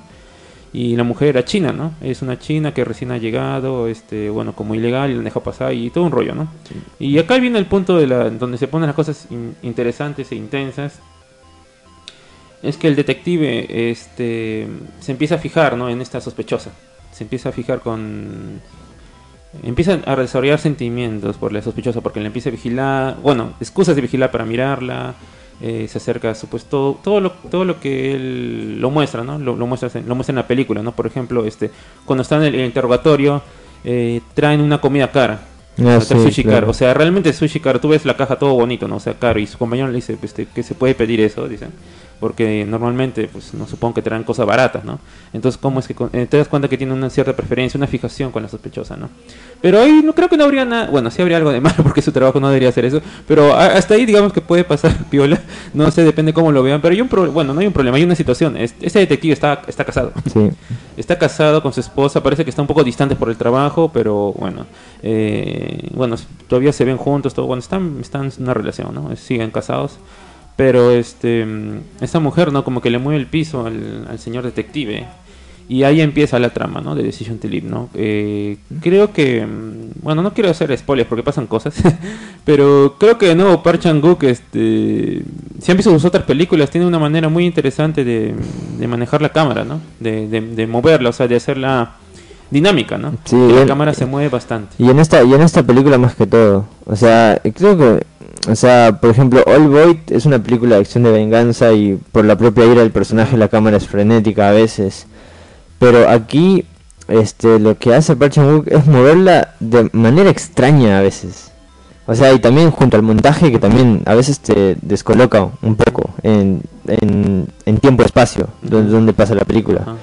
Y la mujer era china, ¿no? Es una china que recién ha llegado, este, bueno, como ilegal y la deja pasar y todo un rollo, ¿no? Y acá viene el punto de la, donde se ponen las cosas in- interesantes e intensas. Es que el detective este, se empieza a fijar ¿no? en esta sospechosa. Se empieza a fijar con... Empieza a desarrollar sentimientos por la sospechosa porque le empieza a vigilar, bueno, excusas de vigilar para mirarla, eh, se acerca a su pues todo, todo lo todo lo que él lo muestra, ¿no? Lo, lo muestra en- lo muestra en la película, ¿no? Por ejemplo, este cuando está en el, el interrogatorio eh, traen una comida cara. Ah, sí, sushi claro. caro. O sea, realmente sushi caro. Tú ves la caja todo bonito, ¿no? O sea, caro. Y su compañero le dice este, que se puede pedir eso, dice. Porque normalmente, pues, no supongo que traen cosas baratas, ¿no? Entonces, ¿cómo es que eh, te das cuenta que tiene una cierta preferencia, una fijación con la sospechosa, ¿no? Pero ahí no creo que no habría nada. Bueno, sí habría algo de malo (laughs) porque su trabajo no debería hacer eso. Pero hasta ahí, digamos que puede pasar (laughs) piola. No sé, depende cómo lo vean. Pero hay un pro- bueno, no hay un problema, hay una situación. Es- Este detective está, está casado. Sí. Está casado con su esposa, parece que está un poco distante por el trabajo, pero bueno, eh, bueno, todavía se ven juntos, todo, bueno, están, están en una relación, ¿no? Siguen casados, pero este, mm, esta mujer, ¿no? Como que le mueve el piso al, al señor detective, y ahí empieza la trama, ¿no? De Decision to Live, ¿no? Eh, creo que, mm, bueno, no quiero hacer spoilers porque pasan cosas, (laughs) pero creo que de nuevo Park Chan-wook, este, si han visto sus otras películas, tiene una manera muy interesante de, de manejar la cámara, ¿no? De, de, de moverla, o sea, de hacerla, dinámica, ¿no? Sí, Que la cámara se mueve bastante. Y en esta y en esta película más que todo. O sea, creo que o sea, por ejemplo, All Boy es una película de acción de venganza y por la propia ira del personaje la cámara es frenética a veces. Pero aquí este lo que hace Park Chan-wook es moverla de manera extraña a veces. O sea, y también junto al montaje que también a veces te descoloca un poco en, en, en tiempo-espacio, donde, pasa la película.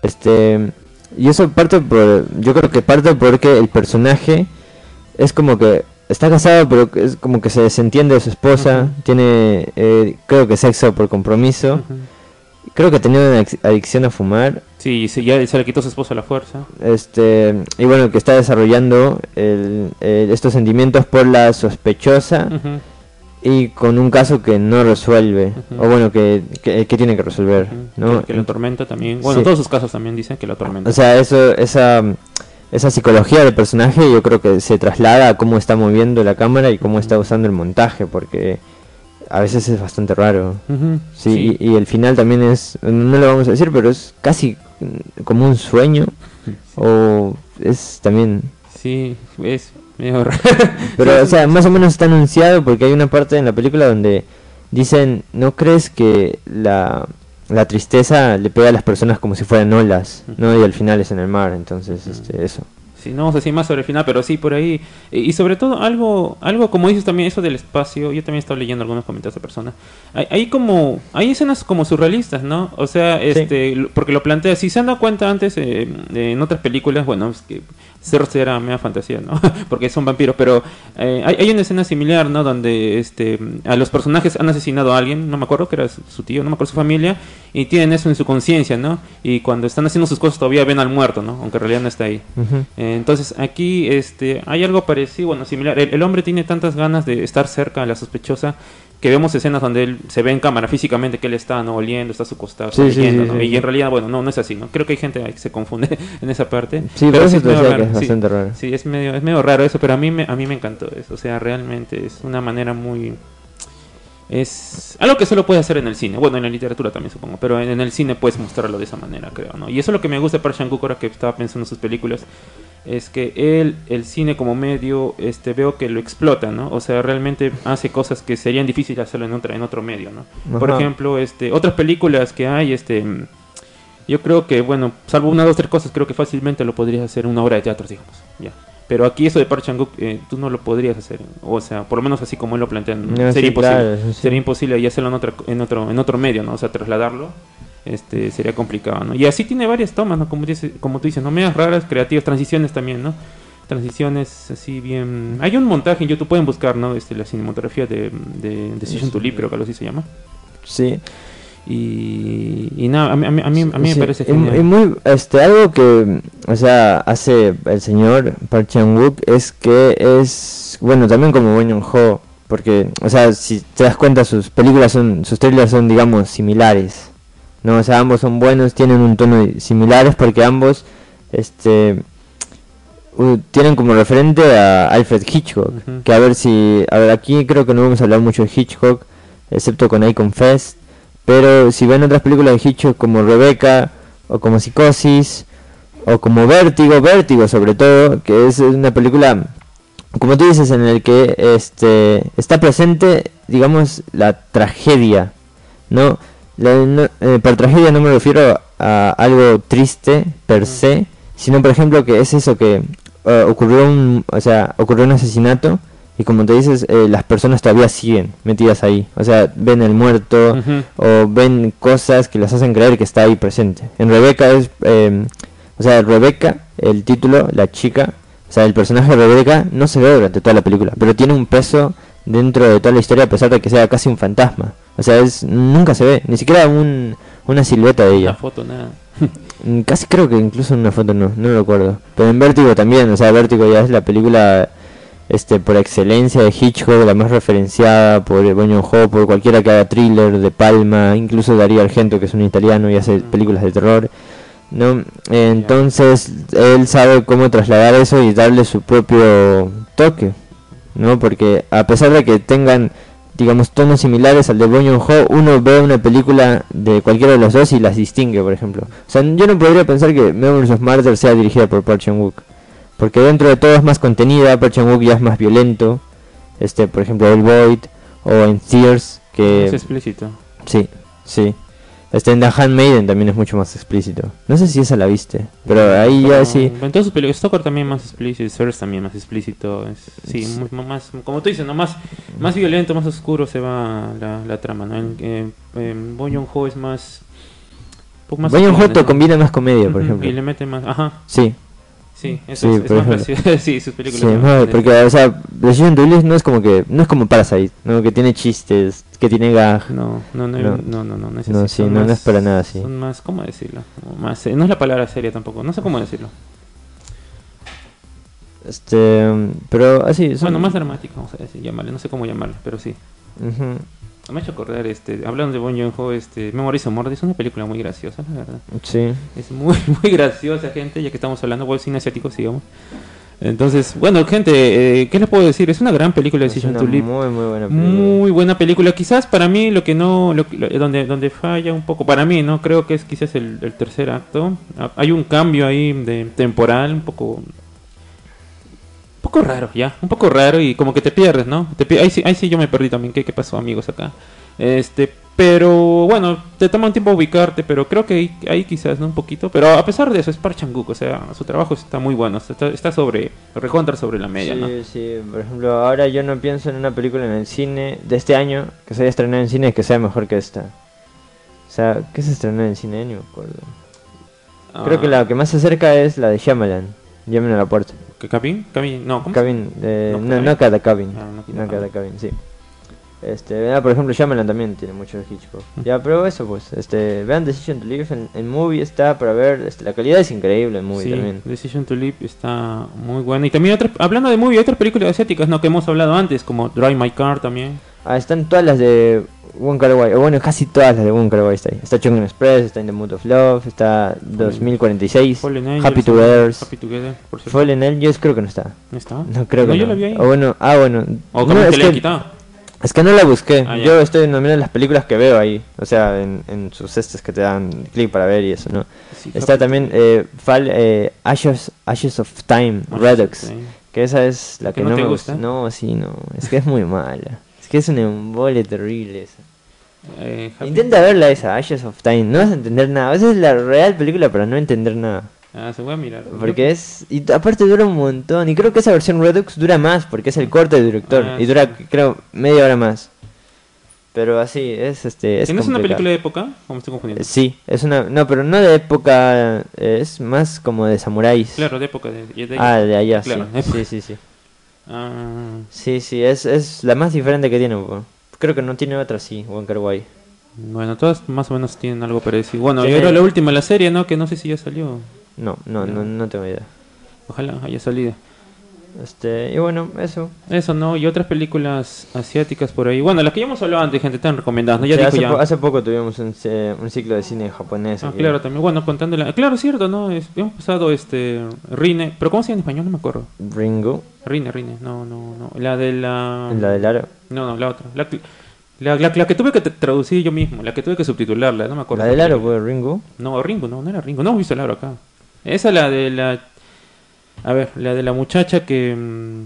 Este, y eso parte por, yo creo que parte porque el personaje es como que está casado, pero es como que se desentiende de su esposa, tiene, eh, creo que sexo por compromiso, creo que tenía una adicción a fumar, Sí, sí, ya se le quitó su esposa a la fuerza. este, y bueno, que está desarrollando el- el- estos sentimientos por la sospechosa y con un caso que no resuelve, o bueno, que, que, que tiene que resolver, Ujú. ¿no? Que, que lo atormenta también. Bueno, Sí. todos sus casos también dicen que lo atormenta. O sea, eso, esa, esa psicología del personaje yo creo que se traslada a cómo está moviendo la cámara y cómo está usando el montaje, porque a veces es bastante raro. Sí, Y, y el final también es, no lo vamos a decir, pero es casi como un sueño, o es también... Sí, es medio raro. (laughs) Pero, o sea, más o menos está anunciado porque hay una parte en la película donde dicen, ¿no crees que la, la tristeza le pega a las personas como si fueran olas? ¿no? Y al final es en el mar, entonces, este, eso. Sí, no vamos a decir más sobre el final, pero sí por ahí. Y, sobre todo algo, algo como dices también, eso del espacio. Yo también estaba leyendo algunos comentarios de personas. Hay, hay como, hay escenas como surrealistas, ¿no? O sea, este, porque lo plantea. Si se han dado cuenta antes eh, en otras películas, bueno, es que Cerros era media fantasía, ¿no? (laughs) porque son vampiros, pero eh, hay, hay una escena similar, ¿no? Donde este, a los personajes han asesinado a alguien, no me acuerdo que era su, su tío, no me acuerdo su familia, y tienen eso en su conciencia, ¿no? Y cuando están haciendo sus cosas todavía ven al muerto, ¿no? Aunque en realidad no está ahí. Eh, Entonces aquí este, hay algo parecido, bueno, similar. El, el hombre tiene tantas ganas de estar cerca de la sospechosa que vemos escenas donde él se ve en cámara físicamente que él está no oliendo, está a su costado, Sí, sí, sonriendo, sí, ¿no? y en realidad, bueno, no, no es así, ¿no? Creo que hay gente que se confunde (laughs) en esa parte. Sí, pero es medio raro, es sí. bastante raro. Sí, es medio, es medio raro eso, pero a mí me, a mí me encantó eso. O sea, realmente es una manera muy... Es algo que solo puedes hacer en el cine. Bueno, en la literatura también supongo, pero en, el cine puedes mostrarlo de esa manera, creo, ¿no? Y eso es lo que me gusta de Park Chan-wook ahora que estaba pensando en sus películas. Es que él, el cine como medio, este, veo que lo explota, ¿no? O sea, realmente hace cosas que serían difíciles hacerlo en, otra, en otro medio, ¿no? Por ejemplo, este, otras películas que hay, este... Yo creo que, bueno, salvo una, dos, tres cosas, creo que fácilmente lo podrías hacer en una obra de teatro, digamos. Ya. Pero aquí eso de Park Chan-wook, eh, tú no lo podrías hacer. O sea, por lo menos así como él lo plantea, no, No, sería sí, imposible. claro, sí. Sería imposible y hacerlo en, otra, en, otro, en otro medio, ¿no? O sea, trasladarlo este sería complicado, ¿no? Y así tiene varias tomas, ¿no? Como, dice, como tú dices, ¿no? Medias raras, creativas, transiciones también, ¿no? Transiciones así bien... Hay un montaje en YouTube, pueden buscar, ¿no? Este, la cinematografía de, de Decision to Live, creo que algo así se llama. Sí. Y, y nada, a mí, a mí, a mí, a mí me parece genial. y muy, este, algo que, o sea, hace el señor Park Chan-wook es que es, bueno, también como Bong Joon-ho, porque, o sea, si te das cuenta, sus películas son, sus trailers son, digamos, similares, ¿no? O sea, ambos son buenos, tienen un tono similares porque ambos, este, tienen como referente a Alfred Hitchcock, que a ver si, a ver, aquí creo que no vamos a hablar mucho de Hitchcock, excepto con I Confess, pero si ven otras películas de Hitchcock como Rebecca, o como Psicosis, o como Vértigo, Vértigo sobre todo, que es una película, como tú dices, en el que este está presente, digamos, la tragedia, ¿no? La- eh, por tragedia no me refiero a algo triste per se, sino por ejemplo que es eso que eh, ocurrió un, o sea, ocurrió un asesinato y como te dices, eh, las personas todavía siguen metidas ahí, o sea, ven el muerto o ven cosas que las hacen creer que está ahí presente. En Rebeca es, eh, o sea, Rebeca, el título, la chica, o sea, el personaje de Rebeca no se ve durante toda la película, pero tiene un peso dentro de toda la historia a pesar de que sea casi un fantasma. O sea, es nunca se ve, ni siquiera un, una silueta de Una ella. foto, nada. Mm, Casi creo que incluso en una foto no, no lo recuerdo. Pero en Vértigo también, o sea, Vértigo ya es la película este por excelencia de Hitchcock, la más referenciada por Bong Joon-ho, por cualquiera que haga thriller, De Palma, incluso Darío Argento, que es un italiano y hace películas de terror. ¿no? Entonces, él sabe cómo trasladar eso y darle su propio toque, ¿no? Porque a pesar de que tengan digamos, tonos similares al de Bong Joon-ho, uno ve una película de cualquiera de los dos y las distingue, por ejemplo. O sea, yo no podría pensar que Memories of Murder sea dirigida por Park Chan-wook. Porque dentro de todo es más contenida, Park Chan-wook ya es más violento. Este, por ejemplo, El Void o en Tears, que... Es explícito. Sí, sí. Este en The Handmaiden también es mucho más explícito. No sé si esa la viste, pero ahí ya sí. En todas sus películas, Stalker también más explícito, Search también más explícito. Es, sí, muy- más, como tú dices, ¿no? más, más violento, más oscuro se va la, la trama. ¿no? En, en, en Bong Joon-ho es más. un poco más Bong Joon-ho sutil, ¿no? combina más comedia, por ejemplo. Y le mete más. Ajá, Sí, sí, eso Sí, es, es más gracioso. (laughs) sí, sus películas. sí, no, porque o sea, to Live no es como que no es como Parasite, no que tiene chistes, que tiene gag. No, no, no, No. no, no, no, no, No, sí, no, no más- es para nada así. Son más, ¿cómo decirlo? Más, eh, no es la palabra seria tampoco, no sé cómo decirlo. Este, pero así, son- Bueno, más dramático, vamos a decir, llamarle, no sé cómo llamarlo, pero sí. Ujú, Me ha hecho acordar, este, hablando de Bon Joon-ho, este, Memories of Murder es una película muy graciosa, la verdad. Sí. Es muy, (laughs) muy graciosa, gente, ya que estamos hablando de cine asiático, sigamos. Entonces, bueno, gente, eh, ¿qué les puedo decir? Es una gran película de Decision to Live. muy muy buena película. Muy buena película. Quizás para mí lo que no, lo lo- donde, donde falla un poco, para mí, ¿no? Creo que es quizás el, el tercer acto. Hay un cambio ahí de temporal, un poco... Un poco raro, ya. Un poco raro y como que te pierdes, ¿no? Te ahí, sí, ahí sí yo me perdí también. ¿Qué, qué pasó, amigos, acá? Este, pero bueno, te toma un tiempo ubicarte, pero creo que ahí, ahí quizás, ¿no? Un poquito. Pero a pesar de eso, es Park Chan-wook, o sea, su trabajo está muy bueno. Está, está sobre, recontra sobre la media, sí, ¿no? sí, por ejemplo, ahora yo no pienso en una película en el cine de este año que se haya estrenado en cine que sea mejor que esta. O sea, ¿qué se estrenó en cine? Ni me acuerdo. Creo que Ah, la que más se acerca es la de Shyamalan. Llamen a la puerta. ¿Que Cabin? Cabin, no, ¿cómo Cabin, eh, No, no, no cada cabin. Ah, no no cada cada cabin, sí. Este, ah, por ejemplo, Shyamalan también tiene mucho de Hitchcock. Ya, pero eso pues, este, vean Decision to Live en, en movie está para ver, este, la calidad es increíble en movie Sí, también. Decision to Live está muy buena. Y también, otras, hablando de movie, hay otras películas asiáticas ¿no? que hemos hablado antes, como Drive My Car también. Ah, están todas las de Wong Kar Wai, o bueno, casi todas las de Wong Kar Wai está ahí. Está Chungking Express, está In the Mood of Love, está 2046, Fallen Angels, Happy Together. Happy Together, por cierto. Fallen Angels creo que no está. ¿No está? No creo que yo no. la vi ahí. O bueno, ah bueno. O no, es que quitado. Es que no la busqué. Ah. Yo estoy nominando las películas que veo ahí. O sea, en, en sus cestas que te dan clic para ver y eso, ¿no? Sí, Está Happy también eh, Fall, eh, Ashes, Ashes of Time, Redux. Que esa es la ¿Que que no no, me gusta. No, sí, no. Es que es muy mala. Que es un embole terrible esa. Eh, Intenta verla esa, Ashes of Time. No vas a entender nada. Esa es la real película para no entender nada. Ah, se a mirar. Porque es... Y aparte dura un montón. Y creo que esa versión Redux dura más porque es el corte del director. Ah, y dura, sí. creo, media hora más. Pero así, es este... Es ¿Que no es una complicado. película de época? ¿O me estoy confundiendo? Sí, es una... No, pero no de época... Es más como de samuráis. Claro, de época. De, de- Ah, de allá, Claro, sí. Sí, sí, sí. Ah, Sí, sí, es, es la más diferente que tiene. po. Creo que no tiene otra así, Wong Kar Wai. bueno, todas más o menos tienen algo parecido. Bueno, y ahora la última, la serie, ¿no? Que no sé si ya salió. No, no, no, no tengo idea. Ojalá haya salido. Este, y bueno, eso. Eso, ¿no? Y otras películas asiáticas por ahí. Bueno, las que ya hemos hablado antes, gente, están recomendadas, ¿no? Ya Sí, dijo hace, ya. po- hace poco tuvimos un, un ciclo de cine japonés. Ah, aquí. claro, también. Bueno, contándola. Claro, es cierto, ¿no? Es- hemos pasado este. Rine. ¿Pero cómo se llama en español? No me acuerdo. Ringo, Rine, Rine. No, no, no. La de la. la del aro. No, no, la otra. La, que- la, la- la que tuve que traducir yo mismo. La que tuve que subtitularla. No me acuerdo. La del aro fue Ringo. No, Ringo, no, no era Ringo. No visto el aro acá. Esa la de la. A ver, la de la muchacha que. mm,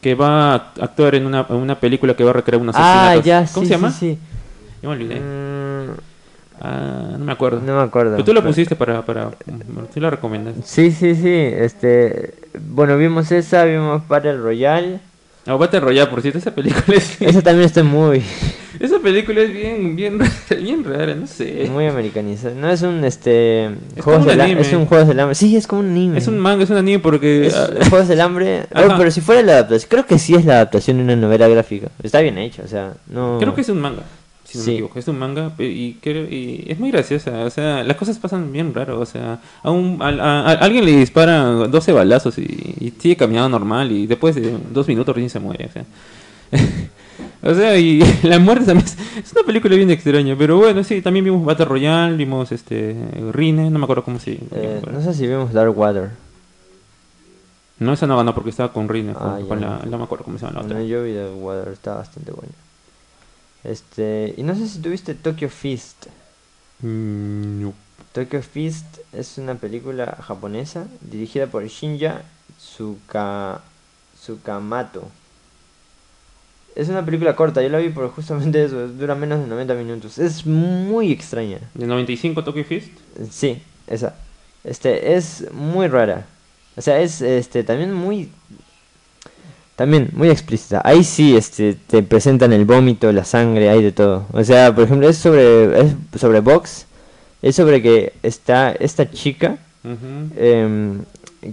Que va a actuar en una, en una película que va a recrear unos Ah, asesinatos. ya, ¿Cómo sí, se llama? sí, sí. Yo me olvidé. Mm, Ah, no me acuerdo. no me acuerdo. Pero tú la pusiste para. para tú la recomiendas. Sí, sí, sí. Este, bueno, vimos esa, vimos Battle Royale. Ah, Battle Royale, por cierto, esa película es. Esa también está muy, Esa película es bien, bien, rara, (laughs) bien rara, no sé. muy americanizada. No es un este Es juegos un del anime. es un juegos del hambre. Sí, es como un anime. Es un manga, es un anime porque. Es ah, (laughs) Juegos del Hambre. (laughs) Ajá. pero si fuera la adaptación, creo que sí es la adaptación de una novela gráfica. Está bien hecho, o sea, no. Creo que es un manga, si no Sí. me equivoco. Es un manga y, creo- y es muy graciosa. O sea, las cosas pasan bien raro. O sea, a, un, a, a- a alguien le disparan 12 balazos y, y sigue caminando normal y después de dos minutos recién se muere. O sea, o sea y (laughs) la muerte también es, es una película bien extraña. Pero bueno, sí, también vimos Battle Royale, vimos este Rine, no me acuerdo cómo se Eh, no sé si vimos Dark Water. No, esa no ganó porque estaba con Rine, Ah, con ya. la, no me acuerdo cómo se llama la otra. Bueno, yo vi The Water, está bastante buena. Este, y no sé si tuviste Tokyo Fist. Mm, no. Tokyo Fist es una película japonesa dirigida por Shinya Tsuka, Tsukamato. Es una película corta, yo la vi por justamente eso, (laughs) dura menos de 90 minutos. Es muy extraña. ¿De 95 Tokyo Fist? Sí, esa. Este, es muy rara. O sea, es este también muy también muy explícita. Ahí sí este te presentan el vómito, la sangre, hay de todo. O sea, por ejemplo, es sobre es sobre box. Es sobre que está esta chica em,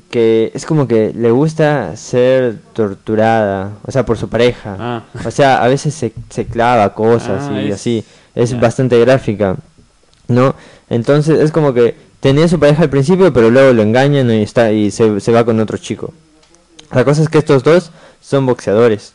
que es como que le gusta ser torturada, o sea, por su pareja. Ah. O sea, a veces se, se clava cosas Ah, y es- así. Es bastante gráfica, ¿no? Entonces es como que tenía su pareja al principio, pero luego lo engañan y, está, y se, se va con otro chico. La cosa es que estos dos son boxeadores.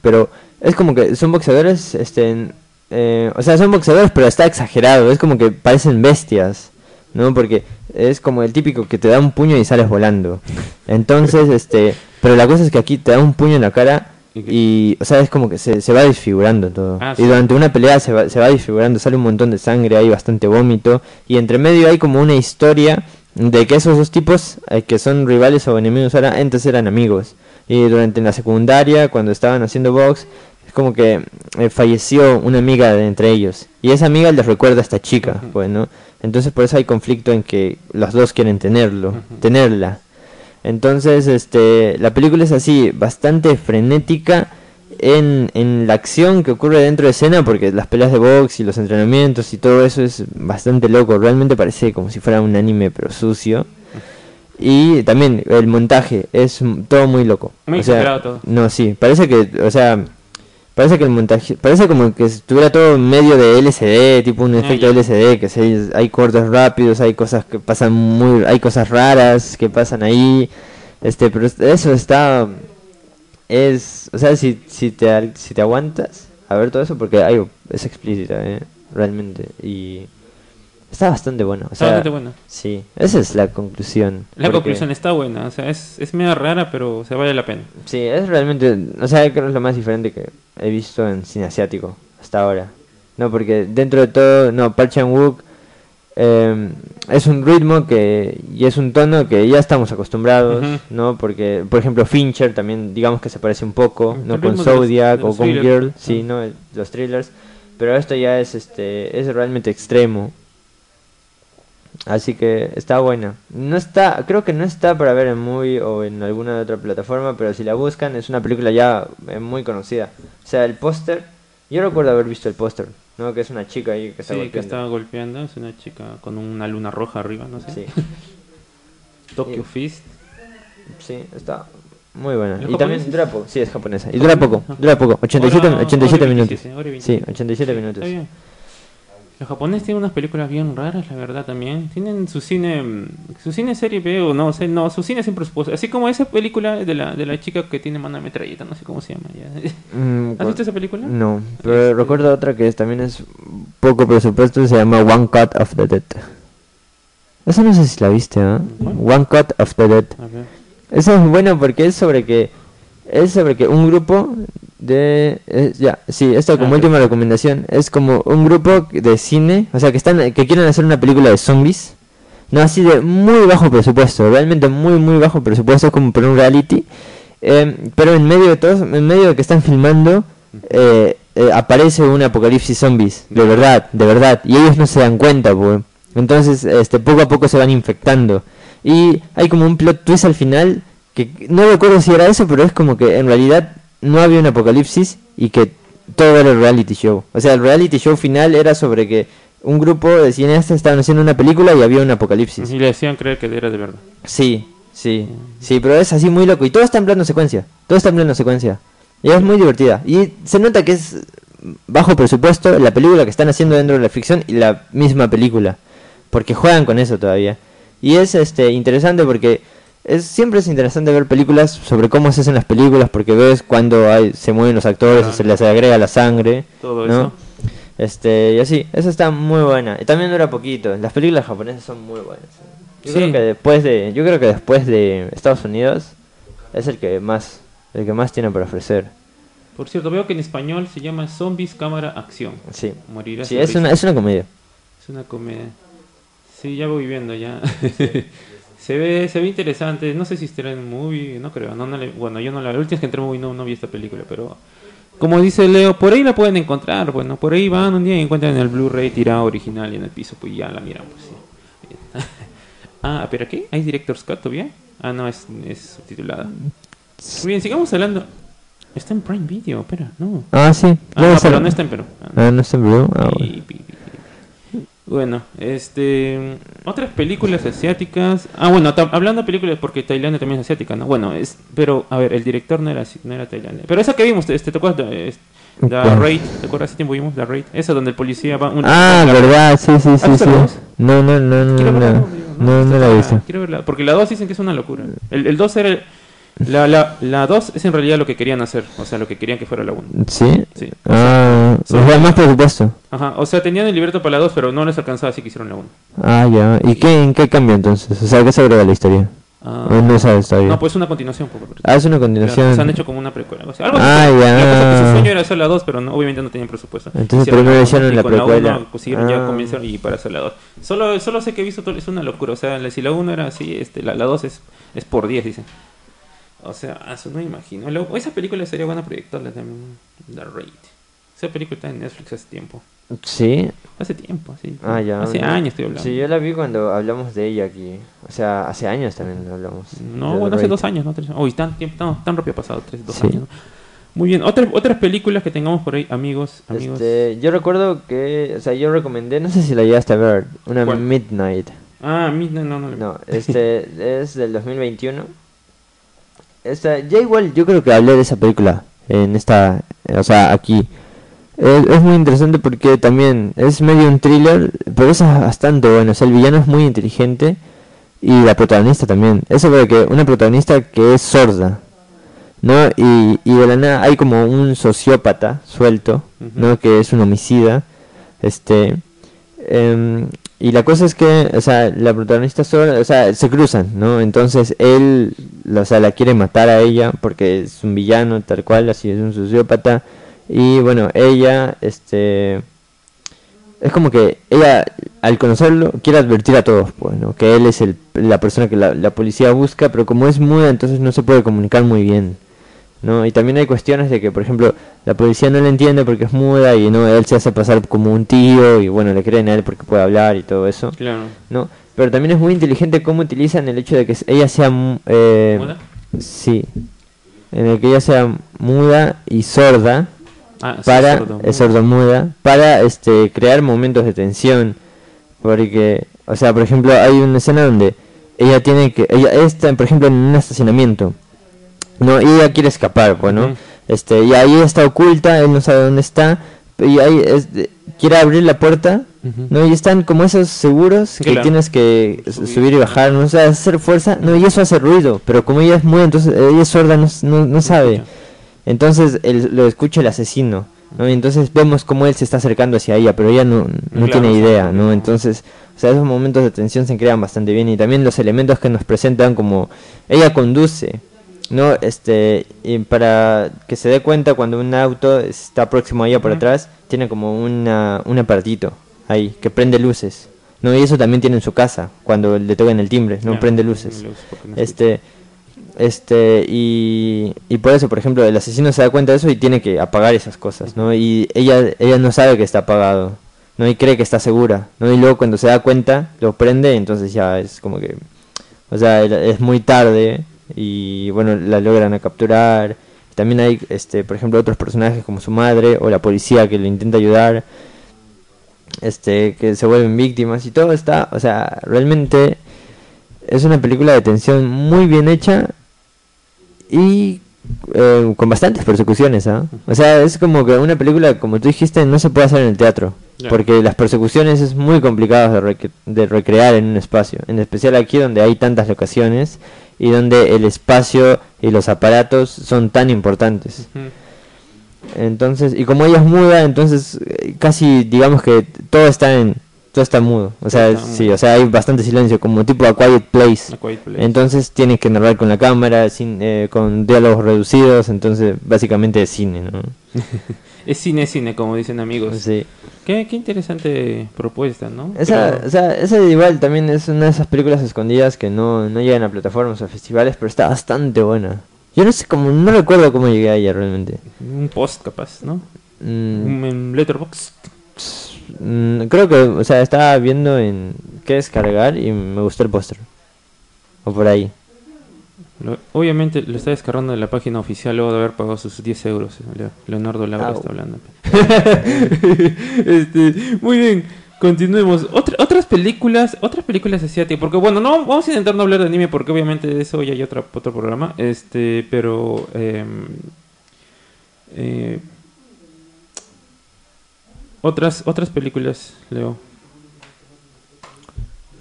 Pero es como que son boxeadores, este, eh, o sea, son boxeadores, pero está exagerado. Es como que parecen bestias, ¿no? Porque es como el típico que te da un puño y sales volando. Entonces, (laughs) este, pero la cosa es que aquí te da un puño en la cara ¿Y o sea, es como que se, se va desfigurando todo. Ah, y durante una pelea se va, se va desfigurando, sale un montón de sangre, hay bastante vómito. Y entre medio hay como una historia de que esos dos tipos, eh, que son rivales o enemigos ahora, antes eran amigos. Y durante la secundaria, cuando estaban haciendo box, es como que eh, falleció una amiga de entre ellos. Y esa amiga les recuerda a esta chica, pues, ¿no? Entonces por eso hay conflicto en que los dos quieren tenerlo, tenerla. Entonces, este, la película es así, bastante frenética en, en la acción que ocurre dentro de escena, porque las peleas de box y los entrenamientos y todo eso es bastante loco. Realmente parece como si fuera un anime, pero sucio. Y también el montaje es todo muy loco. Muy o sea, todo. No, sí, parece que, o sea, parece que el montaje, parece como que estuviera todo en medio de LCD, tipo un Ah, efecto ya. LCD, que se, hay cortes rápidos, hay cosas que pasan muy, hay cosas raras que pasan ahí, este, pero es- eso está, es, o sea, si, si te, si te aguantas a ver todo eso, porque hay, es explícita, eh, realmente, y está bastante bueno, o Está sea, bastante buena. sí, esa es la conclusión. La porque- conclusión está buena, o sea, es, es media rara, pero se vale la pena. Sí, es realmente, o sea, creo que es lo más diferente que he visto en cine asiático hasta ahora. No, porque dentro de todo, no, Park Chan-wook eh, es un ritmo que y es un tono que ya estamos acostumbrados, Ujú. ¿no? Porque, por ejemplo, Fincher también, digamos que se parece un poco, ¿no? Con los- Zodiac de o los con. Girl, sí, Ah. ¿no? Los thrillers. Pero esto ya es, este, es realmente extremo. Así que está buena. No está, creo que no está para ver en Movie o en alguna otra plataforma, pero si la buscan es una película ya eh, muy conocida. O sea, el póster, yo recuerdo haber visto el póster, ¿no? Que es una chica ahí que está Sí, que está golpeando, es una chica con una luna roja arriba, no sé. Sí, (laughs) Tokyo Sí. Fist. sí, está muy buena. ¿Es Y también dura poco, sí, es japonesa. Y dura poco, dura poco, 87, Hora- 87 hora y minutos. 27, hora y Sí, 27. 87 Sí, minutos. Los japoneses tienen unas películas bien raras, la verdad, también. Tienen su cine, su cine serie B o no, sé, no, su cine sin presupuesto. Así como esa película de la, de la chica que tiene mano de metralleta, no sé cómo se llama. ya. Mm, (laughs) ¿Has visto esa película? No, pero Este- recuerdo otra que es- también es poco presupuesto, se llama One Cut of the Dead. Esa no sé si la viste. ¿Cuál? One Cut of the Dead. Ver. Esa es buena porque es sobre que es sobre que un grupo de es- ya, sí, esto como Ah, última recomendación, es como un grupo de cine, o sea, que están que quieren hacer una película de zombies. No así de muy bajo presupuesto, realmente muy muy bajo presupuesto como por un reality. eh, pero en medio de todo, en medio de que están filmando eh, eh, aparece un apocalipsis zombies, de verdad, de verdad, y ellos no se dan cuenta, pues. Entonces, este, poco a poco se van infectando. Y hay como un plot twist al final, que no recuerdo si era eso, pero es como que en realidad no había un apocalipsis y que todo era el reality show. O sea, el reality show final era sobre que un grupo de cineastas estaban haciendo una película y había un apocalipsis. Y le decían creer que era de verdad. Sí, sí, sí, pero es así muy loco. Y todo está en plano secuencia. Todo está en plano secuencia. Y es muy divertida. Y se nota que es bajo presupuesto la película que están haciendo dentro de la ficción y la misma película. Porque juegan con eso todavía. Y es este interesante porque es siempre es interesante ver películas sobre cómo se hacen las películas porque ves cuando hay, se mueven los actores o Ah. se les agrega la sangre. Todo ¿no? eso. Este, y así, eso está muy buena. Y también dura poquito. Las películas japonesas son muy buenas. Yo Sí. creo que después de, yo creo que después de Estados Unidos, es el que más, el que más tiene para ofrecer. Por cierto, veo que en español se llama Zombies Cámara Acción. Sí, Morirás sí es, risa. una, es una comedia. Es una comedia. Sí, ya voy viendo ya. (laughs) se ve se ve interesante. No sé si estará en movie, no creo. No, no le- bueno, yo no la, la última vez que entré en movie no, no vi esta película, pero como dice Leo, por ahí la pueden encontrar. Bueno, por ahí van un día y encuentran el Blu-ray tirado original y en el piso, pues ya la miran, pues sí. (laughs) ah, pero aquí hay Director's Cut todavía. Ah, no, es, es subtitulada. Muy bien, sigamos hablando. Está en Prime Video, espera, no. Ah, sí. Ah, no, pero no está en Perú. Ah, no está en Perú. Ah, bueno. Bueno, este. Otras películas asiáticas. Ah, bueno, hablando de películas, porque Tailandia también es asiática, ¿no? Bueno, es. Pero, a ver, el director no era, no era Tailandia. Pero esa que vimos, este, ¿te acuerdas? de- La ¿Cuál? Raid, ¿te acuerdas? Hace tiempo vimos la Raid. Esa donde el policía va. un- Ah, un- verdad, sí, sí, sí. visto sí. la dos? No, no, no, no, Quiero no, verla, no, digo, no, no la he visto. Quiero verla, porque la 2 dicen que es una locura. El, el 2 era. el- la, la, la 2 es en realidad lo que querían hacer, o sea, lo que querían que fuera la 1. ¿Sí? Sí. Ah, sí. o sea, más presupuesto. Ajá, o sea, tenían el libreto para la 2, pero no les alcanzaba, así que hicieron la 1. Ah, ya. ¿Y qué, en qué cambia entonces? O sea, ¿qué se agrega la historia? Ah, ¿O no sabes todavía? No, pues una continuación. Ah, es una Claro, continuación. se han hecho como una precuela. algo así. Algo Ah, así. ya. La cosa es que su sueño era hacer la 2, pero no, obviamente no tenían presupuesto. Entonces Hicieron primero hicieron y la con precuela. uno consiguieron ya Ah. comenzaron y para hacer la 2. Solo, solo sé que he visto todo, es una locura. O sea, la- si la 1 era así, este, la, la 2 es, es por 10, dicen. O sea, eso no me imagino. La- esa película sería buena proyectarla también. La Raid. Esa película está en Netflix hace tiempo. Sí. Hace tiempo, sí. Ah, ya. Hace no. años estoy hablando. Sí, yo la vi cuando hablamos de ella aquí. O sea, hace años también lo hablamos. No, bueno, hace dos años, ¿no? Tres, uy, tan, tan, tan rápido ha pasado, tres, dos Sí. años. ¿no? Muy bien, otras, otras películas que tengamos por ahí, amigos, amigos. Este, yo recuerdo que, o sea, yo recomendé, no sé si la llegaste a ver, una ¿Cuál? Midnight. Ah, mí no, no, no. No, este (laughs) es del 2021. Esta, ya igual yo creo que hablé de esa película en esta, o sea, aquí. Es, es muy interesante porque también es medio un thriller, pero es bastante bueno. O sea, el villano es muy inteligente y la protagonista también. Es sobre que una protagonista que es sorda, ¿no? Y, y de la nada hay como un sociópata suelto, ¿no? Que es un homicida, este. em, y la cosa es que, o sea, la protagonista sorda, o sea, se cruzan, ¿no? Entonces él, o sea, la quiere matar a ella porque es un villano tal cual, así es un sociópata. Y bueno, ella, este, es como que ella, al conocerlo, quiere advertir a todos, pues, ¿no? Que él es el, la persona que la, la policía busca, pero como es muda, entonces no se puede comunicar muy bien, ¿no? Y también hay cuestiones de que, por ejemplo, la policía no le entiende porque es muda y no, él se hace pasar como un tío y bueno, le creen a él porque puede hablar y todo eso, Claro. ¿no? Pero también es muy inteligente cómo utilizan el hecho de que ella sea, mu- eh, ¿Muda? sí, en el que ella sea muda y sorda, Ah, sí, para sordo. es sordomuda para este crear momentos de tensión porque o sea por ejemplo hay una escena donde ella tiene que ella está por ejemplo en un estacionamiento no y ella quiere escapar bueno Ujú. este y ahí está oculta él no sabe dónde está y ahí quiere abrir la puerta no y están como esos seguros que Claro. tienes que Subir. subir y bajar no o sea hacer fuerza no y eso hace ruido pero como ella es muda entonces ella es sorda no, no, no sabe entonces él, lo escucha el asesino, ¿no? Y entonces vemos cómo él se está acercando hacia ella, pero ella no, no Claro, tiene idea. ¿no? Entonces, o sea, esos momentos de tensión se crean bastante bien y también los elementos que nos presentan como ella conduce, ¿no? Este, y para que se dé cuenta cuando un auto está próximo a ella por atrás, tiene como una, un aparatito ahí que prende luces. No, y eso también tiene en su casa, cuando le tocan el timbre, no prende luces. luz, porque no Este, este, y, y por eso, por ejemplo, el asesino se da cuenta de eso y tiene que apagar esas cosas, ¿no? Y ella, ella no sabe que está apagado, ¿no? Y cree que está segura, ¿no? Y luego cuando se da cuenta, lo prende, entonces ya es como que, o sea, es muy tarde y bueno, la logran a capturar. También hay, este, por ejemplo, otros personajes como su madre o la policía que le intenta ayudar, este, que se vuelven víctimas y todo está, o sea, realmente es una película de tensión muy bien hecha y eh, con bastantes persecuciones, ¿ah? O sea, es como que una película, como tú dijiste, no se puede hacer en el teatro. Porque las persecuciones es muy complicado de, rec- de recrear en un espacio. En especial aquí donde hay tantas locaciones y donde el espacio y los aparatos son tan importantes. Entonces, y como ella es muda, entonces eh, casi digamos que todo está en, todo está mudo. O sea, sí, o sea, hay bastante silencio, como tipo A Quiet Place. A Quiet Place. Entonces tiene que narrar con la cámara, sin, eh, con diálogos reducidos, entonces básicamente es cine, ¿no? (laughs) Es cine, cine, como dicen amigos. Sí. Qué, qué interesante propuesta, ¿no? Esa, Pero- o sea, esa igual también es una de esas películas escondidas que no, no llegan a plataformas o festivales, pero está bastante buena. Yo no sé cómo, no recuerdo cómo llegué a ella realmente. un post capaz, ¿no? Mm, Un en Letterboxd. Mm, creo que, o sea, estaba viendo en qué descargar y me gustó el póster. O por ahí. Lo- obviamente lo está descargando de la página oficial luego de haber pagado sus 10 euros. Leo- Leonardo Laura Au. está hablando. (laughs) Este, muy bien, continuemos. Otra- otras películas, otras películas asiáticas, porque bueno, no vamos a intentar no hablar de anime porque obviamente de eso ya hay otra, otro programa, este, pero em, eh, otras otras películas, Leo.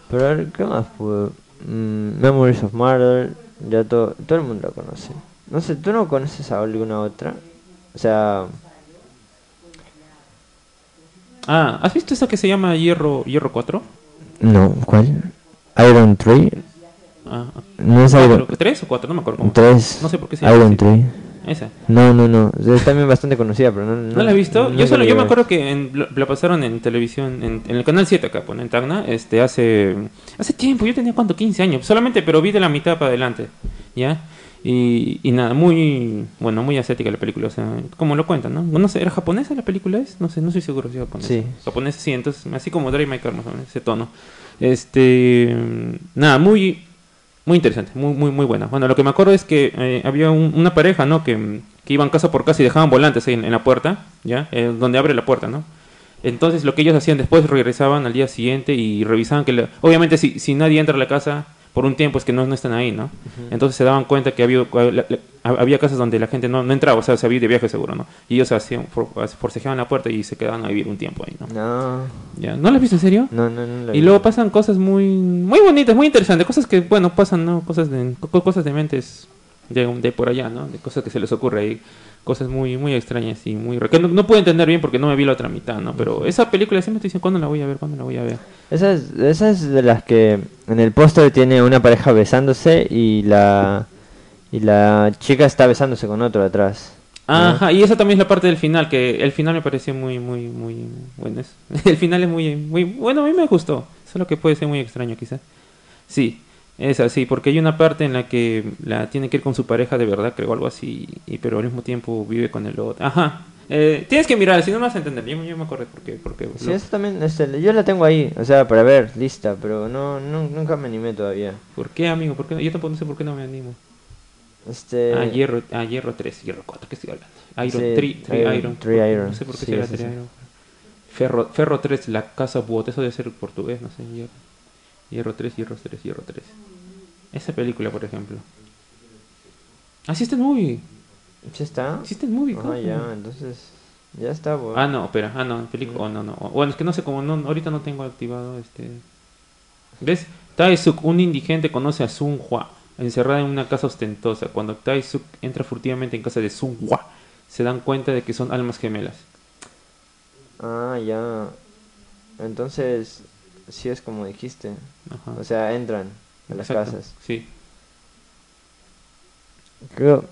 Pero a ver, ¿qué más puedo? Mm, Memories of Murder, ya todo, todo el mundo la conoce. No sé, ¿tú no conoces a alguna otra? O sea, Ah, ¿has visto esa que se llama Hierro Hierro 4? no, ¿cuál? Iron 3, Ah, no es Iron cuatro, ¿Tres o cuatro? No me acuerdo cómo. 3. No sé por qué se llama Iron así. 3. Esa. No, no, no, es también bastante conocida, pero no ¿No, la has visto? yo solo, yo me acuerdo que en- lo- la pasaron en televisión, en, en el canal 7 acá, en Tacna, este, hace, hace tiempo, yo tenía cuánto, 15 años, solamente, pero vi de la mitad para adelante, ¿ya? Y, y nada, muy, bueno, muy asiática la película, o sea, como lo cuentan, ¿no? No sé, ¿era japonesa la película es? No sé, no estoy seguro si es japonesa. Sí. Japonesa sí, entonces, así como Drive My Car, más o menos, ese tono. Este, nada, muy, muy interesante, muy, muy, muy buena. Bueno, lo que me acuerdo es que eh, había un- una pareja, ¿no? Que, que iban casa por casa y dejaban volantes ahí en, la puerta, ¿ya? Eh, donde abre la puerta, ¿no? Entonces lo que ellos hacían después regresaban al día siguiente y revisaban que, la- obviamente si, si nadie entra a la casa por un tiempo es que no, no están ahí, ¿no? Entonces se daban cuenta que había, había casas donde la gente no, no entraba, o sea, se había de viaje seguro, ¿no? Y ellos hacían, for- forcejeaban la puerta y se quedaban a vivir un tiempo ahí, ¿no? No, ¿Ya? ¿No lo has visto en serio? no, no, no Y vi. luego pasan cosas muy muy bonitas, muy interesantes, cosas que, bueno, pasan, ¿no? Cosas de, co- cosas de mentes de, de por allá, ¿no? De cosas que se les ocurre ahí, cosas muy muy extrañas y muy... que no, no puedo entender bien porque no me vi la otra mitad, ¿no? Pero esa película siempre estoy diciendo, ¿cuándo la voy a ver? ¿Cuándo la voy a ver? Esa es, esa es de las que en el póster tiene una pareja besándose y la y la chica está besándose con otro atrás. ¿no? Ajá, y esa también es la parte del final, que el final me pareció muy, muy, muy bueno. (laughs) El final es muy, muy, bueno, a mí me gustó, solo que puede ser muy extraño quizás. Sí, es así, porque hay una parte en la que la tiene que ir con su pareja de verdad, creo, algo así, y, pero al mismo tiempo vive con el otro. Ajá, eh, tienes que mirar, si no me vas a entender, yo, yo me acuerdo porque... porque Sí, lo- eso también, este, yo la tengo ahí, o sea, para ver, lista, pero no, no nunca me animé todavía. ¿Por qué, amigo? ¿Por qué? Yo tampoco no sé por qué no me animo. Este, Ah, hierro, ah, hierro 3, hierro 4, ¿qué estoy hablando? Iron Sí, 3, 3 Iron, Iron. No sé por qué sí, será ese 3 sí. Iron. Ferro, Ferro 3, la casa Buot, eso debe ser portugués, no sé. Hierro, hierro 3, Hierro 3, Hierro 3. Esa película, por ejemplo. Ah, sí está en movie. ¿Sí está? Sí está en movie. Ah, ya, entonces, ya está, pues. Ah, no, espera. Ah, no, película. Oh, no, no. Bueno, es que no sé cómo. No, ahorita no tengo activado este. ¿Ves? Taesuk, un indigente, conoce a Sun Hua, encerrada en una casa ostentosa. Cuando Taesuk entra furtivamente en casa de Sun Hua, se dan cuenta de que son almas gemelas. Ah, ya. Entonces, sí es como dijiste. Ajá. O sea, entran a las Exacto, casas. Sí. Creo,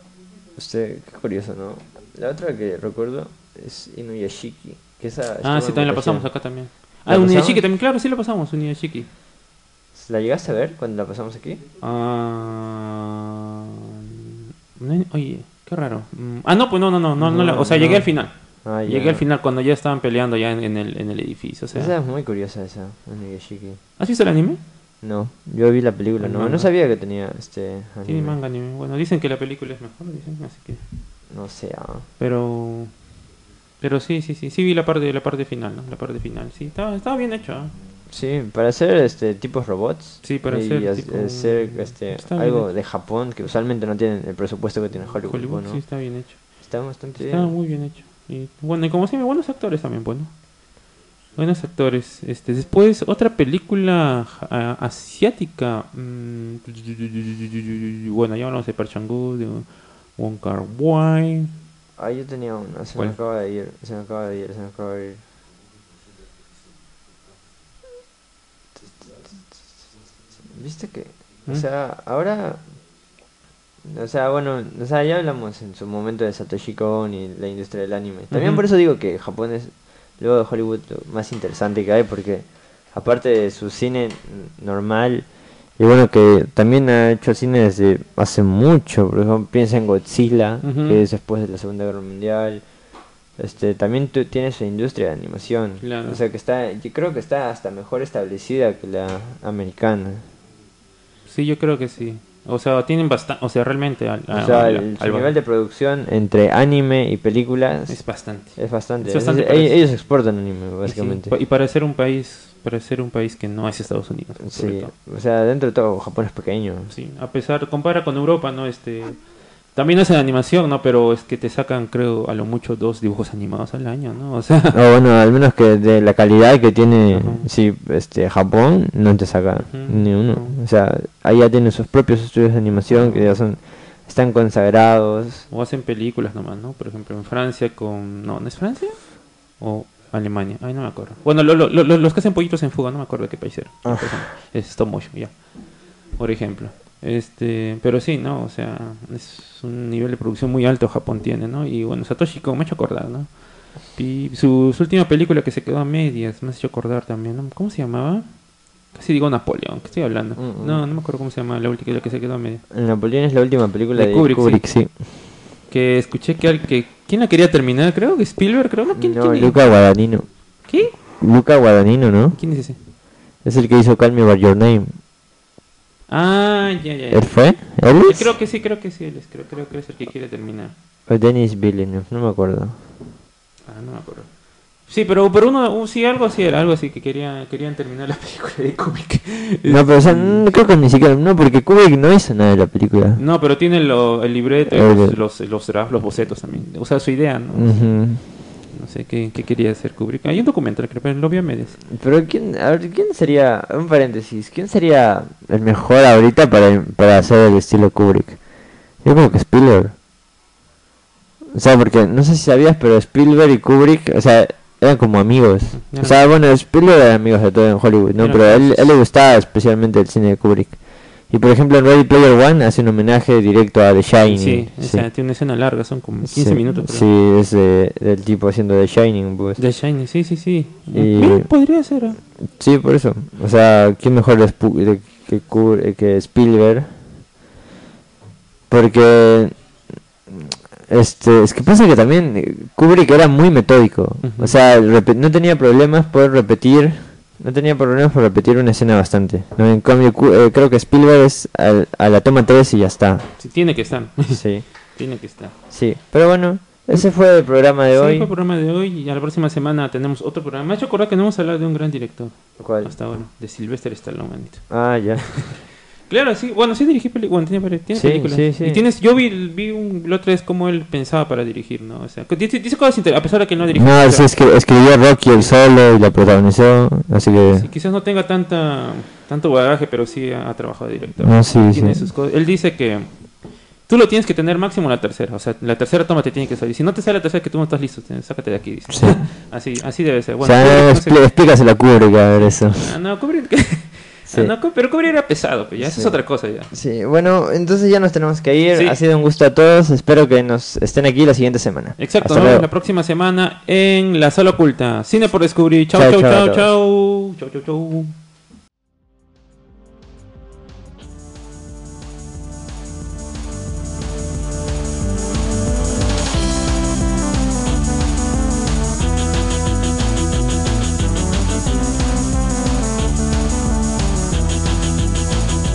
qué curioso, ¿no? La otra que recuerdo es Inuyashiki. Que esa Ah, sí, también la pasamos acá también. ¿La Ah, pasamos? también, claro, sí la pasamos, Uniyashiki. ¿La llegaste a ver cuando la pasamos aquí? Ah, oye, qué raro. Mm, Ah, no, pues no, no, no, no, no, o sea, llegué al final. Ah. Llegué al final cuando ya estaban peleando ya en, en el, en el edificio. O sea, Esa es muy curiosa, esa, Inuyashiki. ¿Has visto el anime? No, yo vi la película, El no, manga. no sabía que tenía este Tiene anime. manga anime. Bueno, dicen que la película es mejor, dicen, así que. No sé, ah. Pero. Pero sí, sí, sí, sí vi la parte, la parte final, ¿no? La parte final, sí, estaba, estaba bien hecho. ¿ah? Sí, para hacer este tipos robots. Sí, para y hacer as- tipo- hacer, este, está bien algo de Japón que usualmente no tienen el presupuesto que tiene Hollywood, Hollywood, ¿no? sí, está bien hecho. Está bastante Estaba bien. muy bien hecho. Y bueno, y como siempre, buenos actores también, pues, bueno. Buenos actores. Este, después, otra película ah, asiática. Mm, bueno, ya hablamos de Parchangú, de Wong Kar Wai. Ah, yo tenía una, se me acaba de ir, se me acaba de ir, se me acaba de ir. ¿Viste que? O ¿Mm? sea, ahora o sea, bueno, o sea, ya hablamos en su momento de Satoshi Kon y la industria del anime. También por eso digo que Japón es, luego de Hollywood, lo más interesante que hay, porque aparte de su cine normal, y bueno, que también ha hecho cine desde hace mucho, por ejemplo, piensa en Godzilla, que es después de la Segunda Guerra Mundial. Este, también tiene su industria de animación. Claro. O sea que está, yo creo que está hasta mejor establecida que la americana. Sí, yo creo que sí. O sea, tienen bastante, o sea, realmente al, O sea, al- el, al- nivel de producción entre anime y películas es es, bastante. es bastante Es- ellos, ellos exportan anime, sí, básicamente. Y para ser un país, para ser un país que no es Estados Unidos. Sí, o sea, dentro de todo Japón es pequeño. Sí, a pesar, compara con Europa, ¿no? Este, también hacen animación, ¿no? Pero es que te sacan, creo, a lo mucho dos dibujos animados al año, ¿no? O sea, (laughs) O bueno, al menos que de la calidad que tiene Ajá. sí, este. Japón, no te saca ni uno. No. O sea, ahí ya tienen sus propios estudios de animación que ya son están consagrados. o hacen películas nomás, ¿no? Por ejemplo, en Francia con... No, ¿no es Francia? O Alemania, ay, no me acuerdo. Bueno, lo- lo- lo- los que hacen pollitos en fuga, no me acuerdo de qué país era. Ah. Es stop motion, ya. Por ejemplo. Este, pero sí, ¿no? O sea, es un nivel de producción muy alto Japón tiene, ¿no? Y bueno, Satoshi Kon me ha hecho acordar, ¿no? Y su, su última película que se quedó a medias, me ha hecho acordar también, ¿no? ¿Cómo se llamaba? Casi digo Napoleón, ¿qué estoy hablando? Mm, mm. No, no me acuerdo cómo se llama la última la que se quedó a medias. Napoleón es la última película De de, Kubrick, Kubrick, sí. Que escuché que, al- que ¿quién la quería terminar? Creo que Spielberg, creo, ¿no? ¿Quién, No, quién- Luca Guadagnino. ¿Qué? Luca Guadagnino, ¿no? ¿Quién es ese? Es el que hizo Call Me By Your Name. Ah, ya, ya, ya. ¿Él fue? ¿Él Eh, es? Creo que sí, creo que sí, él es, creo, creo que es el que quiere terminar. O Dennis Villeneuve, no me acuerdo. Ah, no me acuerdo. Sí, pero, pero uno, un- sí, algo así era, algo así, que quería, querían terminar la película de Kubrick. (laughs) No, pero o sea, no, creo que ni siquiera, no, porque Kubrick no hizo nada de la película. No, pero tiene lo- el libreto, El- los, los, los los bocetos también. O sea, su idea, ¿no? Ujú. No sé qué, qué quería hacer Kubrick. Hay un documental, creo, pero lo vi a medias. Pero quién, a ver, ¿quién sería, un paréntesis, quién sería el mejor ahorita para, para hacer el estilo Kubrick? Yo como que Spielberg. O sea, porque no sé si sabías, pero Spielberg y Kubrick, o sea, eran como amigos. O sea, bueno, Spielberg era amigo de todo en Hollywood, ¿no? Pero a él, closes. él le gustaba especialmente el cine de Kubrick. Y por ejemplo, en Ready Player One hace un homenaje directo a The Shining. Sí, esa, tiene una escena larga, son como 15 Sí, minutos. Sí, es de- del tipo haciendo The Shining, pues. The Shining, sí, sí, sí. Y- podría ser. ah. Sí, por eso. O sea, ¿quién mejor de- que, eh, que Spielberg? Porque este es que pasa que también eh, Kubrick era muy metódico. Ujú. O sea, no tenía problemas por repetir, no tenía problemas por repetir una escena bastante. ¿no? En cambio, eh, creo que Spielberg es al- a la toma 3 y ya está. Sí, tiene que estar. (laughs) Sí, tiene que estar. sí. Pero bueno, ese fue el programa de Sí, hoy. fue el programa de hoy y la próxima semana tenemos otro programa. Me ha hecho acordar que no vamos a hablar de un gran director ¿Cuál? hasta ahora, de Sylvester Stallone, manito. Ah, ya. (laughs) Claro, sí, bueno, sí dirigí películas, bueno, tiene, tiene Sí, películas. sí, sí. Y tienes, yo vi, vi un, la otra vez cómo él pensaba para dirigir, ¿no? O sea, dice, dice cosas interesantes, a pesar de que no dirige. No, o es, sea, es que escribió Rocky el solo y la protagonizó, así que... sí, quizás no tenga tanta tanto bagaje, pero sí ha, ha trabajado de director. No, sí, Tiene sí. sus cosas. Él dice que tú lo tienes que tener máximo la tercera, o sea, la tercera toma te tiene que salir. Si no te sale la tercera, que tú no estás listo, te- sácate de aquí, dice. Sí. (laughs) Así, así debe ser. o Bueno, sea, Kubrick, no sé- expl- explícaselo a Kubrick a ver eso. Ah, no, Kubrick. (laughs) Sí. Ah, no, pero Kubrick era pesado, pues ya, eso es otra cosa ya. Sí, bueno, entonces ya nos tenemos que ir. Sí. Ha sido un gusto a todos. Espero que nos estén aquí la siguiente semana. Exacto, nos vemos la próxima semana en La Sala Oculta. Cine por descubrir. Chau, chau, chau, todos. chau. Chau, chau, chau.